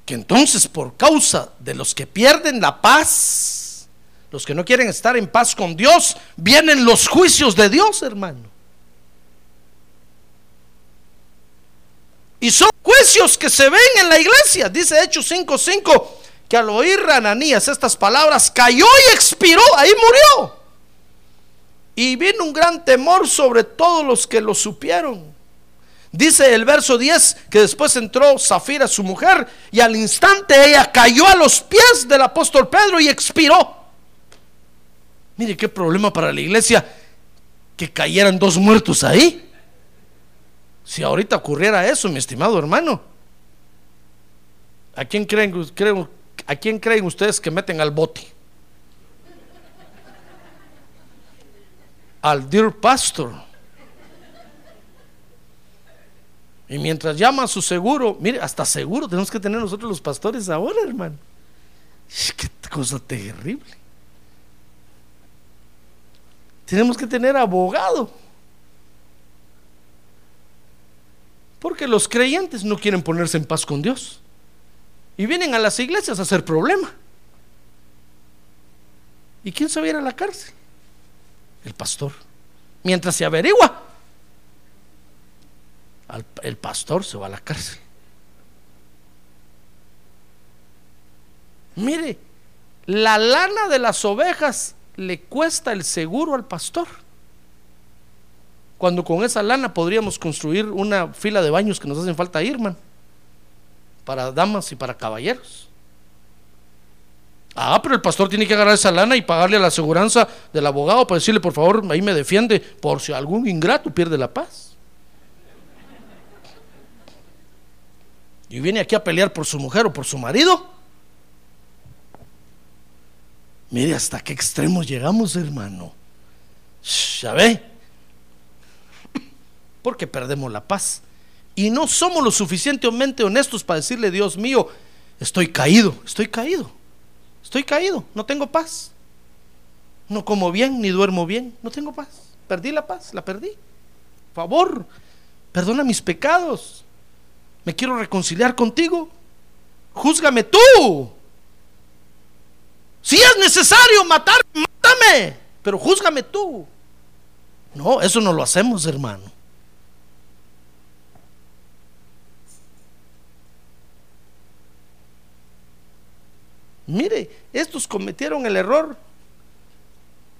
que entonces por causa de los que pierden la paz, los que no quieren estar en paz con Dios, vienen los juicios de Dios, hermano. Y son juicios que se ven en la iglesia, dice Hechos 5:5 que al oír Ananías estas palabras cayó y expiró, ahí murió. Y vino un gran temor sobre todos los que lo supieron. Dice el verso 10 que después entró Zafira, su mujer, y al instante ella cayó a los pies del apóstol Pedro y expiró. Mire qué problema para la iglesia que cayeran dos muertos ahí. Si ahorita ocurriera eso, mi estimado hermano, ¿a quién creen, creen, ¿A quién creen ustedes que meten al bote? Al dear pastor. Y mientras llama a su seguro, mire, hasta seguro tenemos que tener nosotros los pastores ahora, hermano. Qué cosa terrible. Tenemos que tener abogado. Porque los creyentes no quieren ponerse en paz con Dios y vienen a las iglesias a hacer problema. ¿Y quién se va a ir a la cárcel? El pastor. Mientras se averigua, el pastor se va a la cárcel. Mire, la lana de las ovejas le cuesta el seguro al pastor. Cuando con esa lana podríamos construir una fila de baños que nos hacen falta ir, hermano para damas y para caballeros. Ah, pero el pastor tiene que agarrar esa lana y pagarle a la aseguranza del abogado para decirle, por favor, ahí me defiende, por si algún ingrato pierde la paz. Y viene aquí a pelear por su mujer o por su marido. Mire hasta qué extremos llegamos, hermano. Ya ve. Porque perdemos la paz y no somos lo suficientemente honestos para decirle, Dios mío, estoy caído, estoy caído, estoy caído, no tengo paz. No como bien, ni duermo bien, no tengo paz. Perdí la paz, la perdí. Por favor, perdona mis pecados. Me quiero reconciliar contigo. Júzgame tú. Si es necesario matar, mátame. Pero júzgame tú. No, eso no lo hacemos, hermano. Mire, estos cometieron el error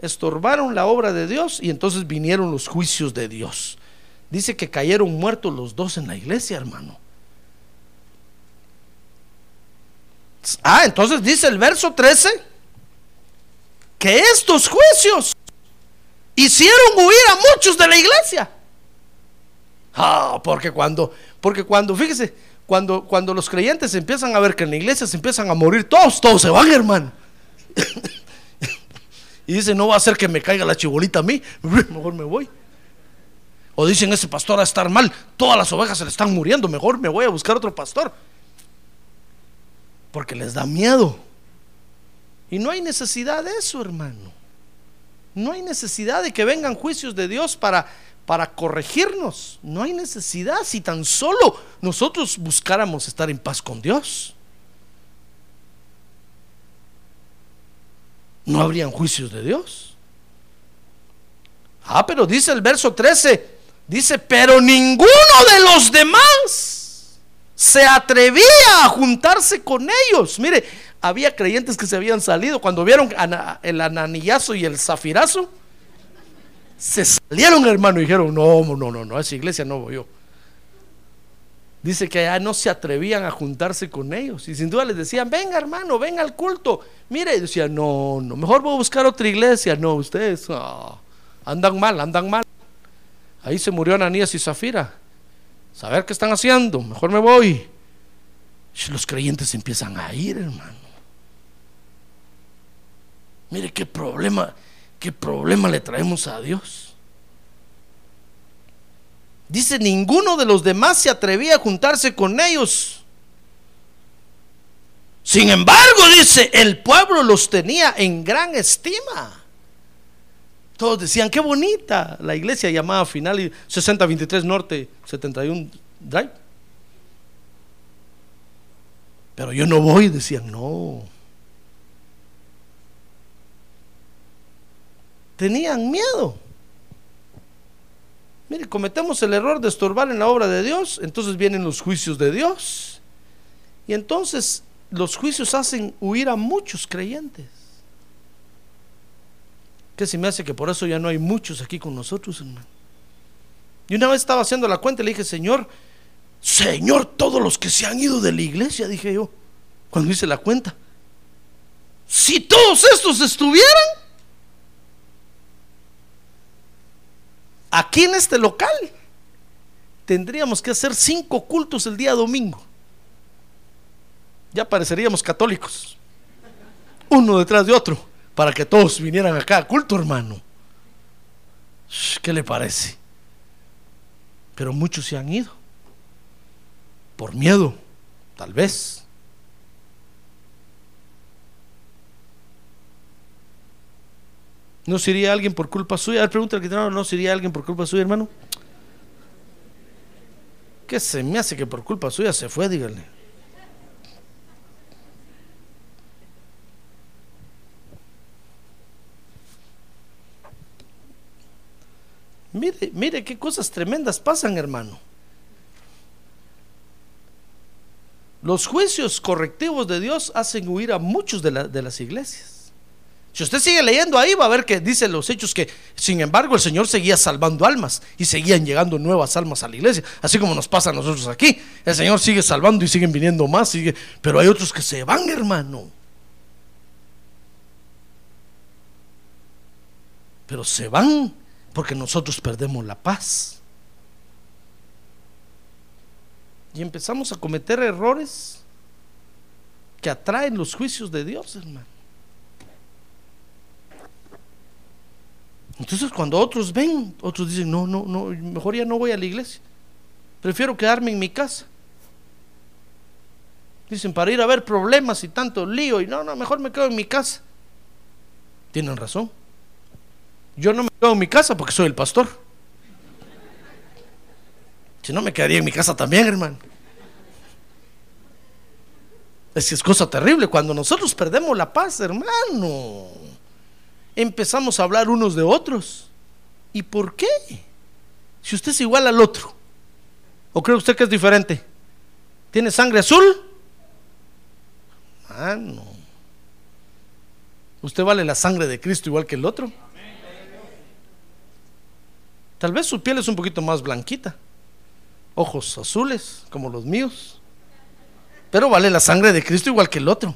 estorbaron la obra de Dios y entonces vinieron los juicios de Dios. Dice que cayeron muertos los dos en la iglesia, hermano. Ah, entonces dice el verso 13 que estos juicios hicieron huir a muchos de la iglesia. Ah, porque cuando, porque cuando, fíjese, cuando, cuando los creyentes empiezan a ver que en la iglesia se empiezan a morir todos, todos se van, hermano. [laughs] y dicen, no va a ser que me caiga la chibolita a mí, [laughs] mejor me voy. O dicen, ese pastor va a estar mal, todas las ovejas se le están muriendo, mejor me voy a buscar otro pastor. Porque les da miedo. Y no hay necesidad de eso, hermano. No hay necesidad de que vengan juicios de Dios para, para corregirnos. No hay necesidad si tan solo nosotros buscáramos estar en paz con Dios. No habrían juicios de Dios. Ah, pero dice el verso 13, dice, pero ninguno de los demás se atrevía a juntarse con ellos. Mire, había creyentes que se habían salido cuando vieron el ananillazo y el zafirazo. Se salieron, hermano, y dijeron: No, no, no, no, a esa iglesia no voy yo. Dice que allá no se atrevían a juntarse con ellos. Y sin duda les decían: Venga, hermano, venga al culto. Mire, y decían: No, no, mejor voy a buscar otra iglesia. No, ustedes andan mal, andan mal. Ahí se murió Ananías y Zafira. Saber qué están haciendo, mejor me voy. Los creyentes empiezan a ir, hermano. Mire qué problema, qué problema le traemos a Dios. Dice, ninguno de los demás se atrevía a juntarse con ellos. Sin embargo, dice, el pueblo los tenía en gran estima. Todos decían, qué bonita la iglesia llamada Final 6023 Norte 71 Drive. Pero yo no voy, decían, no. Tenían miedo. Mire, cometemos el error de estorbar en la obra de Dios, entonces vienen los juicios de Dios. Y entonces los juicios hacen huir a muchos creyentes. Que se me hace que por eso ya no hay muchos aquí con nosotros, hermano. Y una vez estaba haciendo la cuenta y le dije, Señor, Señor, todos los que se han ido de la iglesia, dije yo, cuando hice la cuenta. Si todos estos estuvieran, Aquí en este local tendríamos que hacer cinco cultos el día domingo. Ya pareceríamos católicos. Uno detrás de otro. Para que todos vinieran acá a culto, hermano. ¿Qué le parece? Pero muchos se han ido. Por miedo, tal vez. ¿No sería alguien por culpa suya? A ver, pregunta al que no, ¿no sería alguien por culpa suya, hermano? ¿Qué se me hace que por culpa suya se fue? Dígale. Mire, mire qué cosas tremendas pasan, hermano. Los juicios correctivos de Dios hacen huir a muchos de, de las iglesias. Si usted sigue leyendo ahí va a ver que dice los hechos que, sin embargo, el Señor seguía salvando almas y seguían llegando nuevas almas a la iglesia, así como nos pasa a nosotros aquí. El Señor sigue salvando y siguen viniendo más, sigue, pero hay otros que se van, hermano. Pero se van porque nosotros perdemos la paz. Y empezamos a cometer errores que atraen los juicios de Dios, hermano. Entonces cuando otros ven, otros dicen, no, no, no, mejor ya no voy a la iglesia. Prefiero quedarme en mi casa. Dicen, para ir a ver problemas y tanto lío, y no, no, mejor me quedo en mi casa. Tienen razón. Yo no me quedo en mi casa porque soy el pastor. Si no, me quedaría en mi casa también, hermano. Es que es cosa terrible cuando nosotros perdemos la paz, hermano empezamos a hablar unos de otros. ¿Y por qué? Si usted es igual al otro. ¿O cree usted que es diferente? ¿Tiene sangre azul? Ah, no. ¿Usted vale la sangre de Cristo igual que el otro? Tal vez su piel es un poquito más blanquita, ojos azules como los míos, pero vale la sangre de Cristo igual que el otro.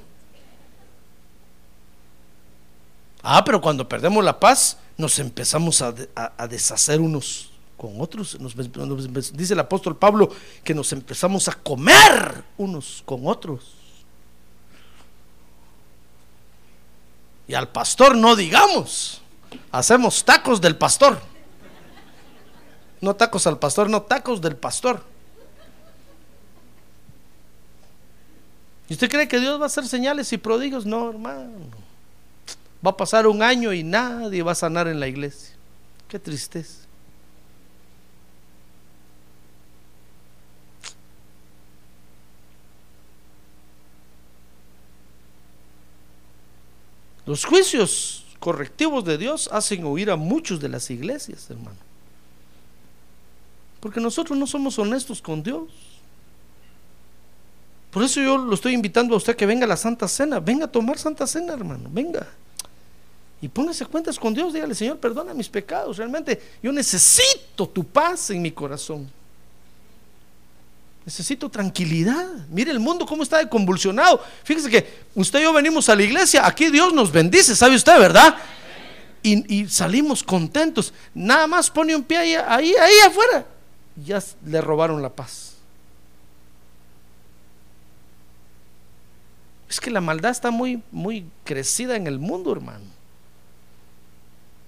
Ah, pero cuando perdemos la paz, nos empezamos a, deshacer unos con otros. Nos, nos, dice el apóstol Pablo que nos empezamos a comer unos con otros. Y al pastor no digamos, hacemos tacos del pastor. No tacos al pastor, no tacos del pastor. ¿Y usted cree que Dios va a hacer señales y prodigios? No, hermano. Va a pasar un año y nadie va a sanar en la iglesia. Qué tristeza. Los juicios correctivos de Dios hacen huir a muchos de las iglesias, hermano. Porque nosotros no somos honestos con Dios. Por eso yo lo estoy invitando a usted que venga a la Santa Cena. Venga a tomar Santa Cena, hermano. Venga. Y póngase cuentas con Dios. Dígale, Señor, perdona mis pecados. Realmente yo necesito tu paz en mi corazón. Necesito tranquilidad. Mire el mundo cómo está de convulsionado. Fíjese que usted y yo venimos a la iglesia. Aquí Dios nos bendice, ¿sabe usted, verdad? Y, salimos contentos. Nada más pone un pie ahí, ahí, ahí afuera. Ya le robaron la paz. Es que la maldad está muy, muy crecida en el mundo, hermano.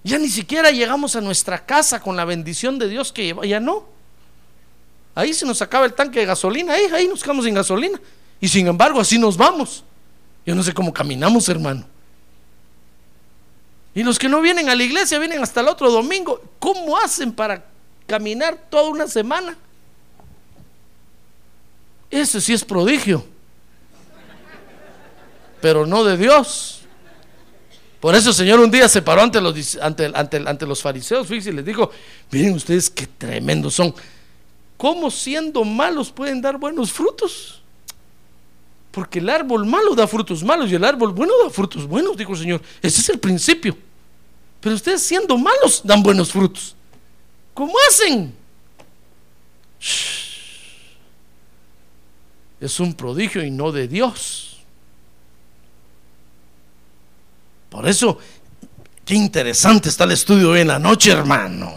Ya ni siquiera llegamos a nuestra casa con la bendición de Dios que ya no. Ahí se nos acaba el tanque de gasolina, ahí, ahí nos quedamos sin gasolina. Y sin embargo, así nos vamos. Yo no sé cómo caminamos, hermano. Y los que no vienen a la iglesia vienen hasta el otro domingo. ¿Cómo hacen para caminar toda una semana? Ese sí es prodigio. Pero no de Dios. Por eso el Señor un día se paró ante los, ante, ante, ante los fariseos, y les dijo, miren ustedes qué tremendos son. ¿Cómo siendo malos pueden dar buenos frutos? Porque el árbol malo da frutos malos y el árbol bueno da frutos buenos, dijo el Señor. Ese es el principio. Pero ustedes siendo malos dan buenos frutos. ¿Cómo hacen? Es un prodigio y no de Dios. Por eso, qué interesante está el estudio hoy en la noche, hermano.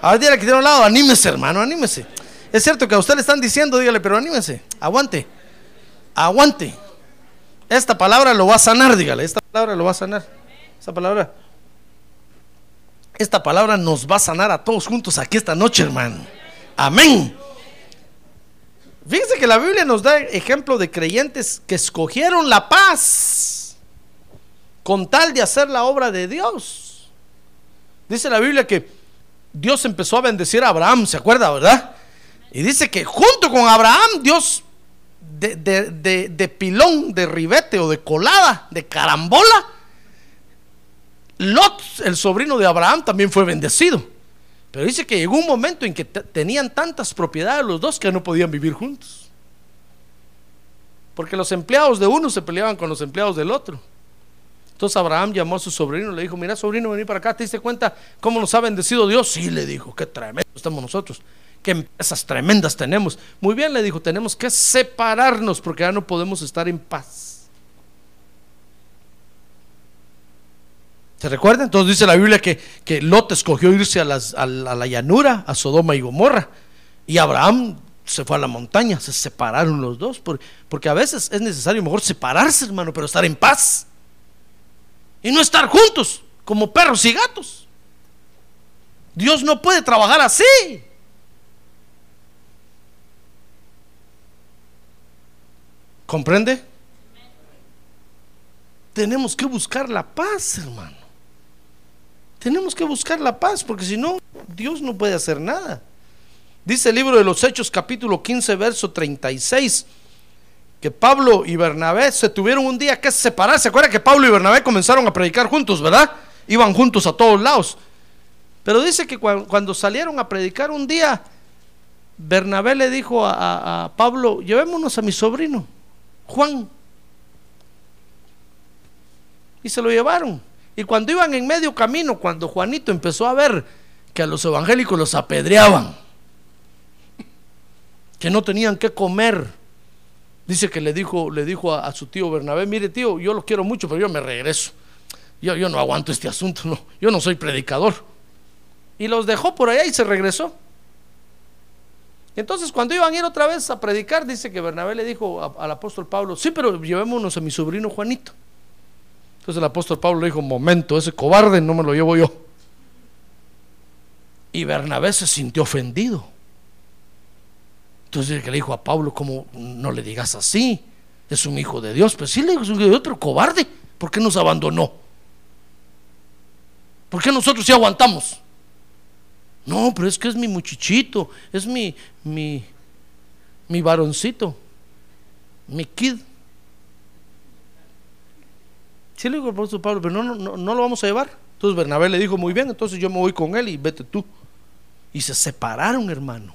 A ver, dígale que tiene un lado, anímese, hermano, anímese. Es cierto que a usted le están diciendo, dígale, pero anímese, aguante, aguante. Esta palabra lo va a sanar, dígale, esta palabra lo va a sanar. Esta palabra, esta palabra nos va a sanar a todos juntos aquí esta noche, hermano. Amén. Fíjense que la Biblia nos da ejemplo de creyentes que escogieron la paz con tal de hacer la obra de Dios. Dice la Biblia que Dios empezó a bendecir a Abraham, ¿se acuerda, verdad? Y dice que junto con Abraham, Dios de, pilón, de ribete o de colada, de carambola, Lot, el sobrino de Abraham, también fue bendecido. Pero dice que llegó un momento en que tenían tantas propiedades los dos que no podían vivir juntos. Porque los empleados de uno se peleaban con los empleados del otro. Entonces Abraham llamó a su sobrino y le dijo, mira sobrino, vení para acá, ¿te diste cuenta cómo nos ha bendecido Dios? Sí, le dijo, qué tremendo estamos nosotros qué empresas tremendas tenemos. Muy bien, le dijo, tenemos que separarnos porque ya no podemos estar en paz. ¿Se recuerda? Entonces dice la Biblia que, que Lot escogió irse a, la llanura, a Sodoma y Gomorra. Y Abraham se fue a la montaña, se separaron los dos, porque a veces es necesario mejor separarse, hermano, pero estar en paz. Y no estar juntos como perros y gatos. Dios no puede trabajar así. ¿Comprende? Tenemos que buscar la paz, hermano. Tenemos que buscar la paz, porque si no, Dios no puede hacer nada. Dice el libro de los Hechos capítulo 15, verso 36, que Pablo y Bernabé se tuvieron un día que separar. ¿Se acuerda que Pablo y Bernabé comenzaron a predicar juntos, verdad? Iban juntos a todos lados. Pero dice que cuando salieron a predicar un día, Bernabé le dijo a, a Pablo, llevémonos a mi sobrino. Juan. Y se lo llevaron. Y cuando iban en medio camino, cuando Juanito empezó a ver que a los evangélicos los apedreaban, que no tenían que comer. Dice que le dijo, le dijo a, su tío Bernabé, mire tío, yo lo quiero mucho, pero yo me regreso. Yo, yo no aguanto este asunto, no, yo no soy predicador. Y los dejó por allá y se regresó. Entonces, cuando iban a ir otra vez a predicar, dice que Bernabé le dijo al apóstol Pablo: Sí, pero llevémonos a mi sobrino Juanito. Entonces, el apóstol Pablo le dijo: Momento, ese cobarde no me lo llevo yo. Y Bernabé se sintió ofendido. Entonces, que le dijo a Pablo: ¿Cómo no le digas así? Es un hijo de Dios. Pues sí, le dijo: Es un hijo de Dios, cobarde. ¿Por qué nos abandonó? ¿Por qué nosotros sí aguantamos? No, pero es que es mi muchachito, es mi, mi, mi varoncito, mi kid. Sí le digo al apóstol Pablo, pero no, no, no lo vamos a llevar. Entonces Bernabé le dijo, muy bien, entonces yo me voy con él y vete tú. Y se separaron, hermano,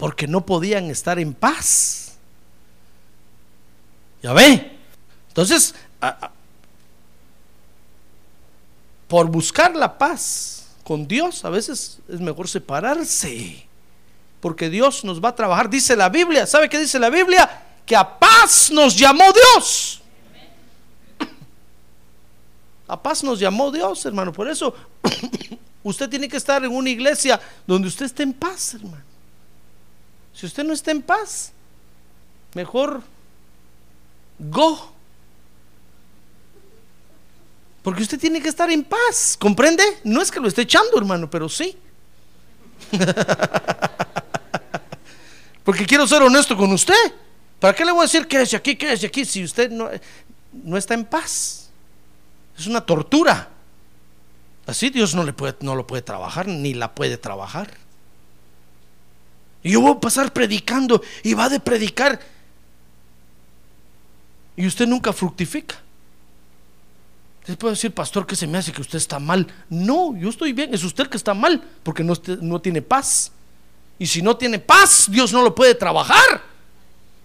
porque no podían estar en paz. Ya ve. Entonces, por buscar la paz con Dios, a veces es mejor separarse. Porque Dios nos va a trabajar. Dice la Biblia, ¿sabe qué dice la Biblia? Que a paz nos llamó Dios. A paz nos llamó Dios, hermano. Por eso [coughs] usted tiene que estar en una iglesia donde usted esté en paz, hermano. Si usted no está en paz, mejor go. Porque usted tiene que estar en paz, ¿comprende? No es que lo esté echando, hermano, pero sí. [laughs] Porque quiero ser honesto con usted. ¿Para qué le voy a decir quédese aquí, quédese aquí si usted no, no está en paz? Es una tortura. Así Dios no, le puede, no lo puede trabajar, ni la puede trabajar. Y yo voy a pasar predicando y va de predicar. Y usted nunca fructifica. Usted puede decir, pastor, que se me hace que usted está mal. No, yo estoy bien, es usted que está mal, porque no, no tiene paz. Y si no tiene paz, Dios no lo puede trabajar.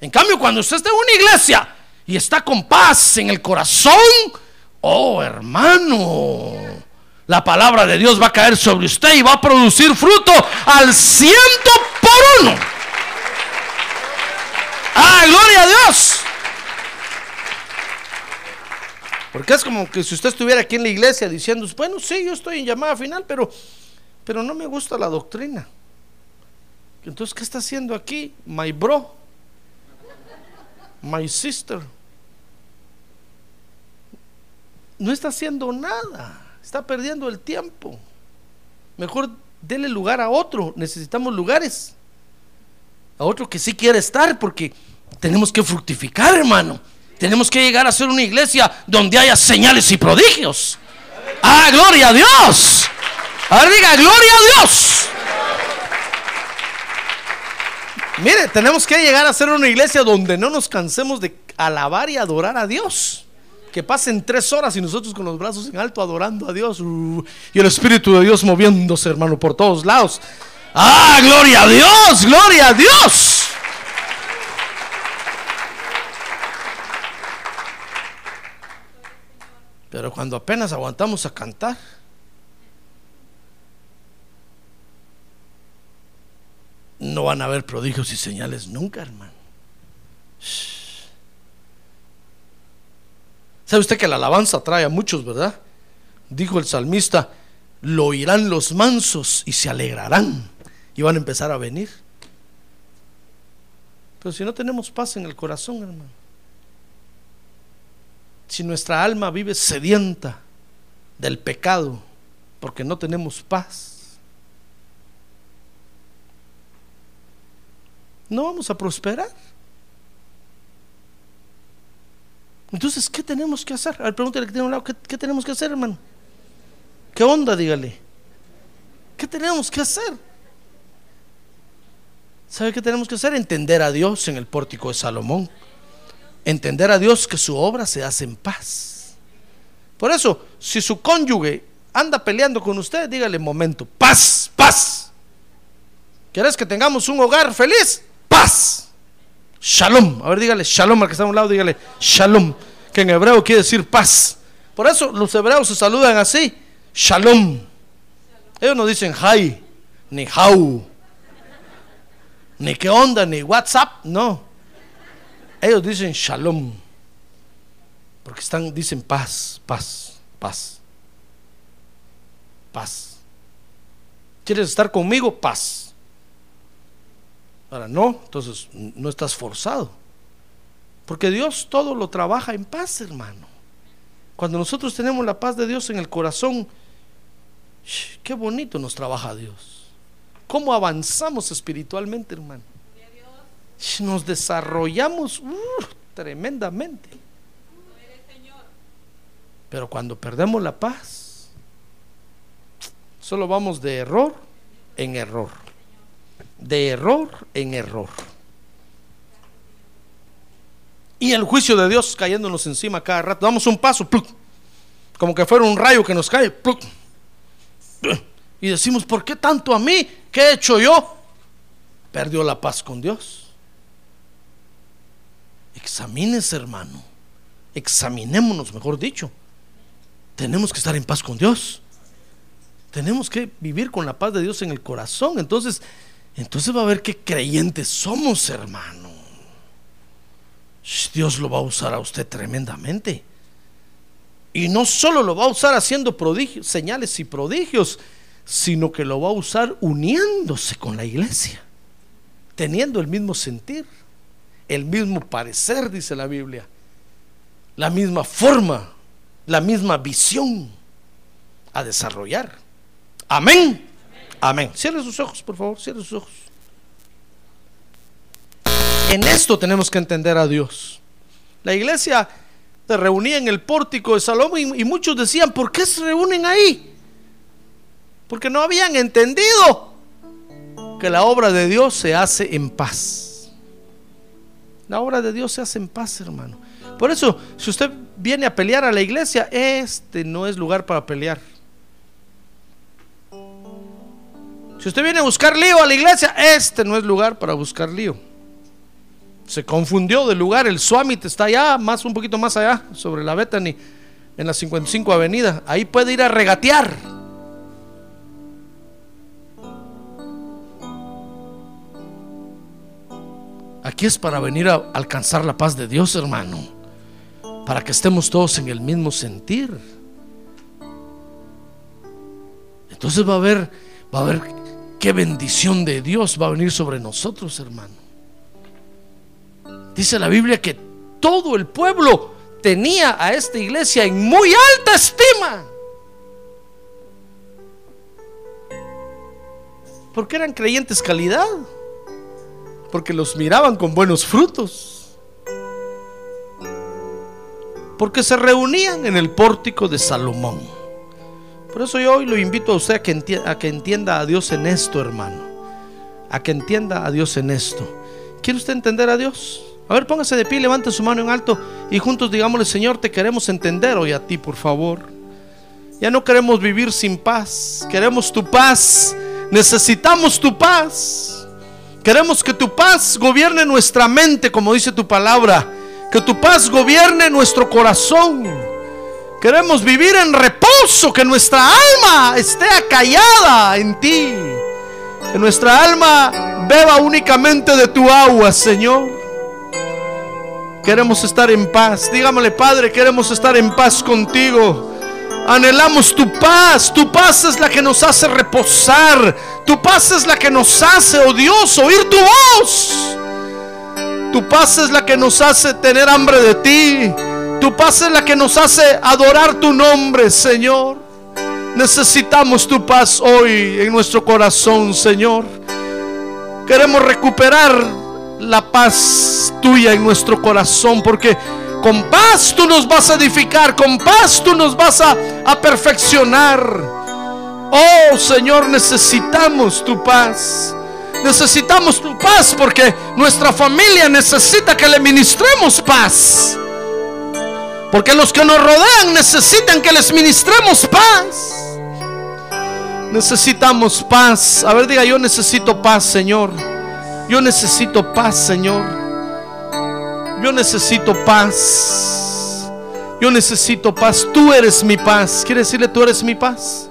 En cambio, cuando usted está en una iglesia y está con paz en el corazón, oh hermano, la palabra de Dios va a caer sobre usted y va a producir fruto al ciento por uno. ¡Ah, gloria a Dios! Porque es como que si usted estuviera aquí en la iglesia diciendo, bueno, sí, yo estoy en llamada final, pero, pero no me gusta la doctrina. Entonces, ¿qué está haciendo aquí? My bro, my sister. No está haciendo nada, está perdiendo el tiempo. Mejor dele lugar a otro, necesitamos lugares. A otro que sí quiere estar, porque tenemos que fructificar, hermano. Tenemos que llegar a ser una iglesia donde haya señales y prodigios. Ah, gloria a Dios. A ver, diga, gloria a Dios. Mire, tenemos que llegar a ser una iglesia donde no nos cansemos de alabar y adorar a Dios. Que pasen tres horas y nosotros con los brazos en alto adorando a Dios. Uh, y el Espíritu de Dios moviéndose, hermano, por todos lados. Ah, gloria a Dios, gloria a Dios. Pero cuando apenas aguantamos a cantar, no van a haber prodigios y señales nunca, hermano. ¿Sabe usted que la alabanza atrae a muchos, verdad? Dijo el salmista, lo oirán los mansos y se alegrarán y van a empezar a venir. Pero si no tenemos paz en el corazón, hermano, si nuestra alma vive sedienta del pecado porque no tenemos paz, no vamos a prosperar. Entonces, ¿qué tenemos que hacer? A ver, pregúntale que tiene un lado, ¿qué, qué tenemos que hacer, hermano? ¿Qué onda? Dígale. ¿Qué tenemos que hacer? ¿Sabe qué tenemos que hacer? Entender a Dios en el pórtico de Salomón. Entender a Dios que su obra se hace en paz. Por eso, si su cónyuge anda peleando con usted, dígale, momento, paz, paz. ¿Quieres que tengamos un hogar feliz? Paz. Shalom. A ver, dígale shalom al que está a un lado, dígale shalom, que en hebreo quiere decir paz. Por eso los hebreos se saludan así, shalom. Ellos no dicen hi, ni how, ni qué onda, ni WhatsApp, no. Ellos dicen shalom. Porque están, dicen paz, paz, paz. Paz. ¿Quieres estar conmigo? Paz. Ahora no, entonces no estás forzado. Porque Dios todo lo trabaja en paz, hermano. Cuando nosotros tenemos la paz de Dios en el corazón, qué bonito nos trabaja Dios. ¿Cómo avanzamos espiritualmente, hermano? Nos desarrollamos uh, tremendamente. Pero cuando perdemos la paz, solo vamos de error en error. De error en error. Y el juicio de Dios cayéndonos encima cada rato. Damos un paso, como que fuera un rayo que nos cae. y decimos, ¿por qué tanto a mí? ¿Qué he hecho yo? Perdió la paz con Dios. Examínese, hermano. Examinémonos, mejor dicho. Tenemos que estar en paz con Dios. Tenemos que vivir con la paz de Dios en el corazón. Entonces, entonces va a ver qué creyentes somos, hermano. Dios lo va a usar a usted tremendamente. Y no solo lo va a usar haciendo prodigios, señales y prodigios, sino que lo va a usar uniéndose con la iglesia, teniendo el mismo sentir, el mismo parecer, dice la Biblia, la misma forma, la misma visión a desarrollar. Amén. Amén. Cierre sus ojos, por favor, cierre sus ojos. En esto tenemos que entender a Dios. La iglesia se reunía en el pórtico de Salomón y, muchos decían, ¿por qué se reúnen ahí? Porque no habían entendido que la obra de Dios se hace en paz. La obra de Dios se hace en paz, hermano. Por eso, si usted viene a pelear a la iglesia, este no es lugar para pelear. Si usted viene a buscar lío a la iglesia, este no es lugar para buscar lío. Se confundió de lugar, el Suamit está allá, más un poquito más allá, sobre la Bethany, en la 55 Avenida. Ahí puede ir a regatear. Aquí es para venir a alcanzar la paz de Dios, hermano. Para que estemos todos en el mismo sentir. Entonces va a haber, va a haber qué bendición de Dios va a venir sobre nosotros, hermano. Dice la Biblia que todo el pueblo tenía a esta iglesia en muy alta estima. Porque eran creyentes calidad. Porque los miraban con buenos frutos. Porque se reunían en el pórtico de Salomón. Por eso yo hoy lo invito a usted a que, entienda, a Dios en esto, hermano. A que entienda a Dios en esto. ¿Quiere usted entender a Dios? A ver, póngase de pie, levante su mano en alto y juntos digámosle, Señor, te queremos entender hoy a ti, por favor. Ya no queremos vivir sin paz, queremos tu paz, necesitamos tu paz. Queremos que tu paz gobierne nuestra mente, como dice tu palabra, que tu paz gobierne nuestro corazón. Queremos vivir en reposo, que nuestra alma esté acallada en ti, que nuestra alma beba únicamente de tu agua, Señor. Queremos estar en paz. Dígamele, Padre, queremos estar en paz contigo. Anhelamos tu paz. Tu paz es la que nos hace reposar. Tu paz es la que nos hace, oh Dios, oír tu voz. Tu paz es la que nos hace tener hambre de ti. Tu paz es la que nos hace adorar tu nombre, Señor. Necesitamos tu paz hoy en nuestro corazón, Señor. Queremos recuperar la paz tuya en nuestro corazón, porque con paz tú nos vas a edificar, con paz tú nos vas a, perfeccionar. Oh Señor, necesitamos tu paz. Necesitamos tu paz porque nuestra familia necesita que le ministremos paz. Porque los que nos rodean necesitan que les ministremos paz. Necesitamos paz. A ver, diga, yo necesito paz, Señor. Yo necesito paz, Señor. Yo necesito paz. Yo necesito paz. Tú eres mi paz. ¿Quiere decirle tú eres mi paz?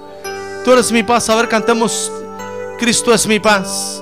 Tú eres mi paz. A ver, cantemos. Cristo es mi paz.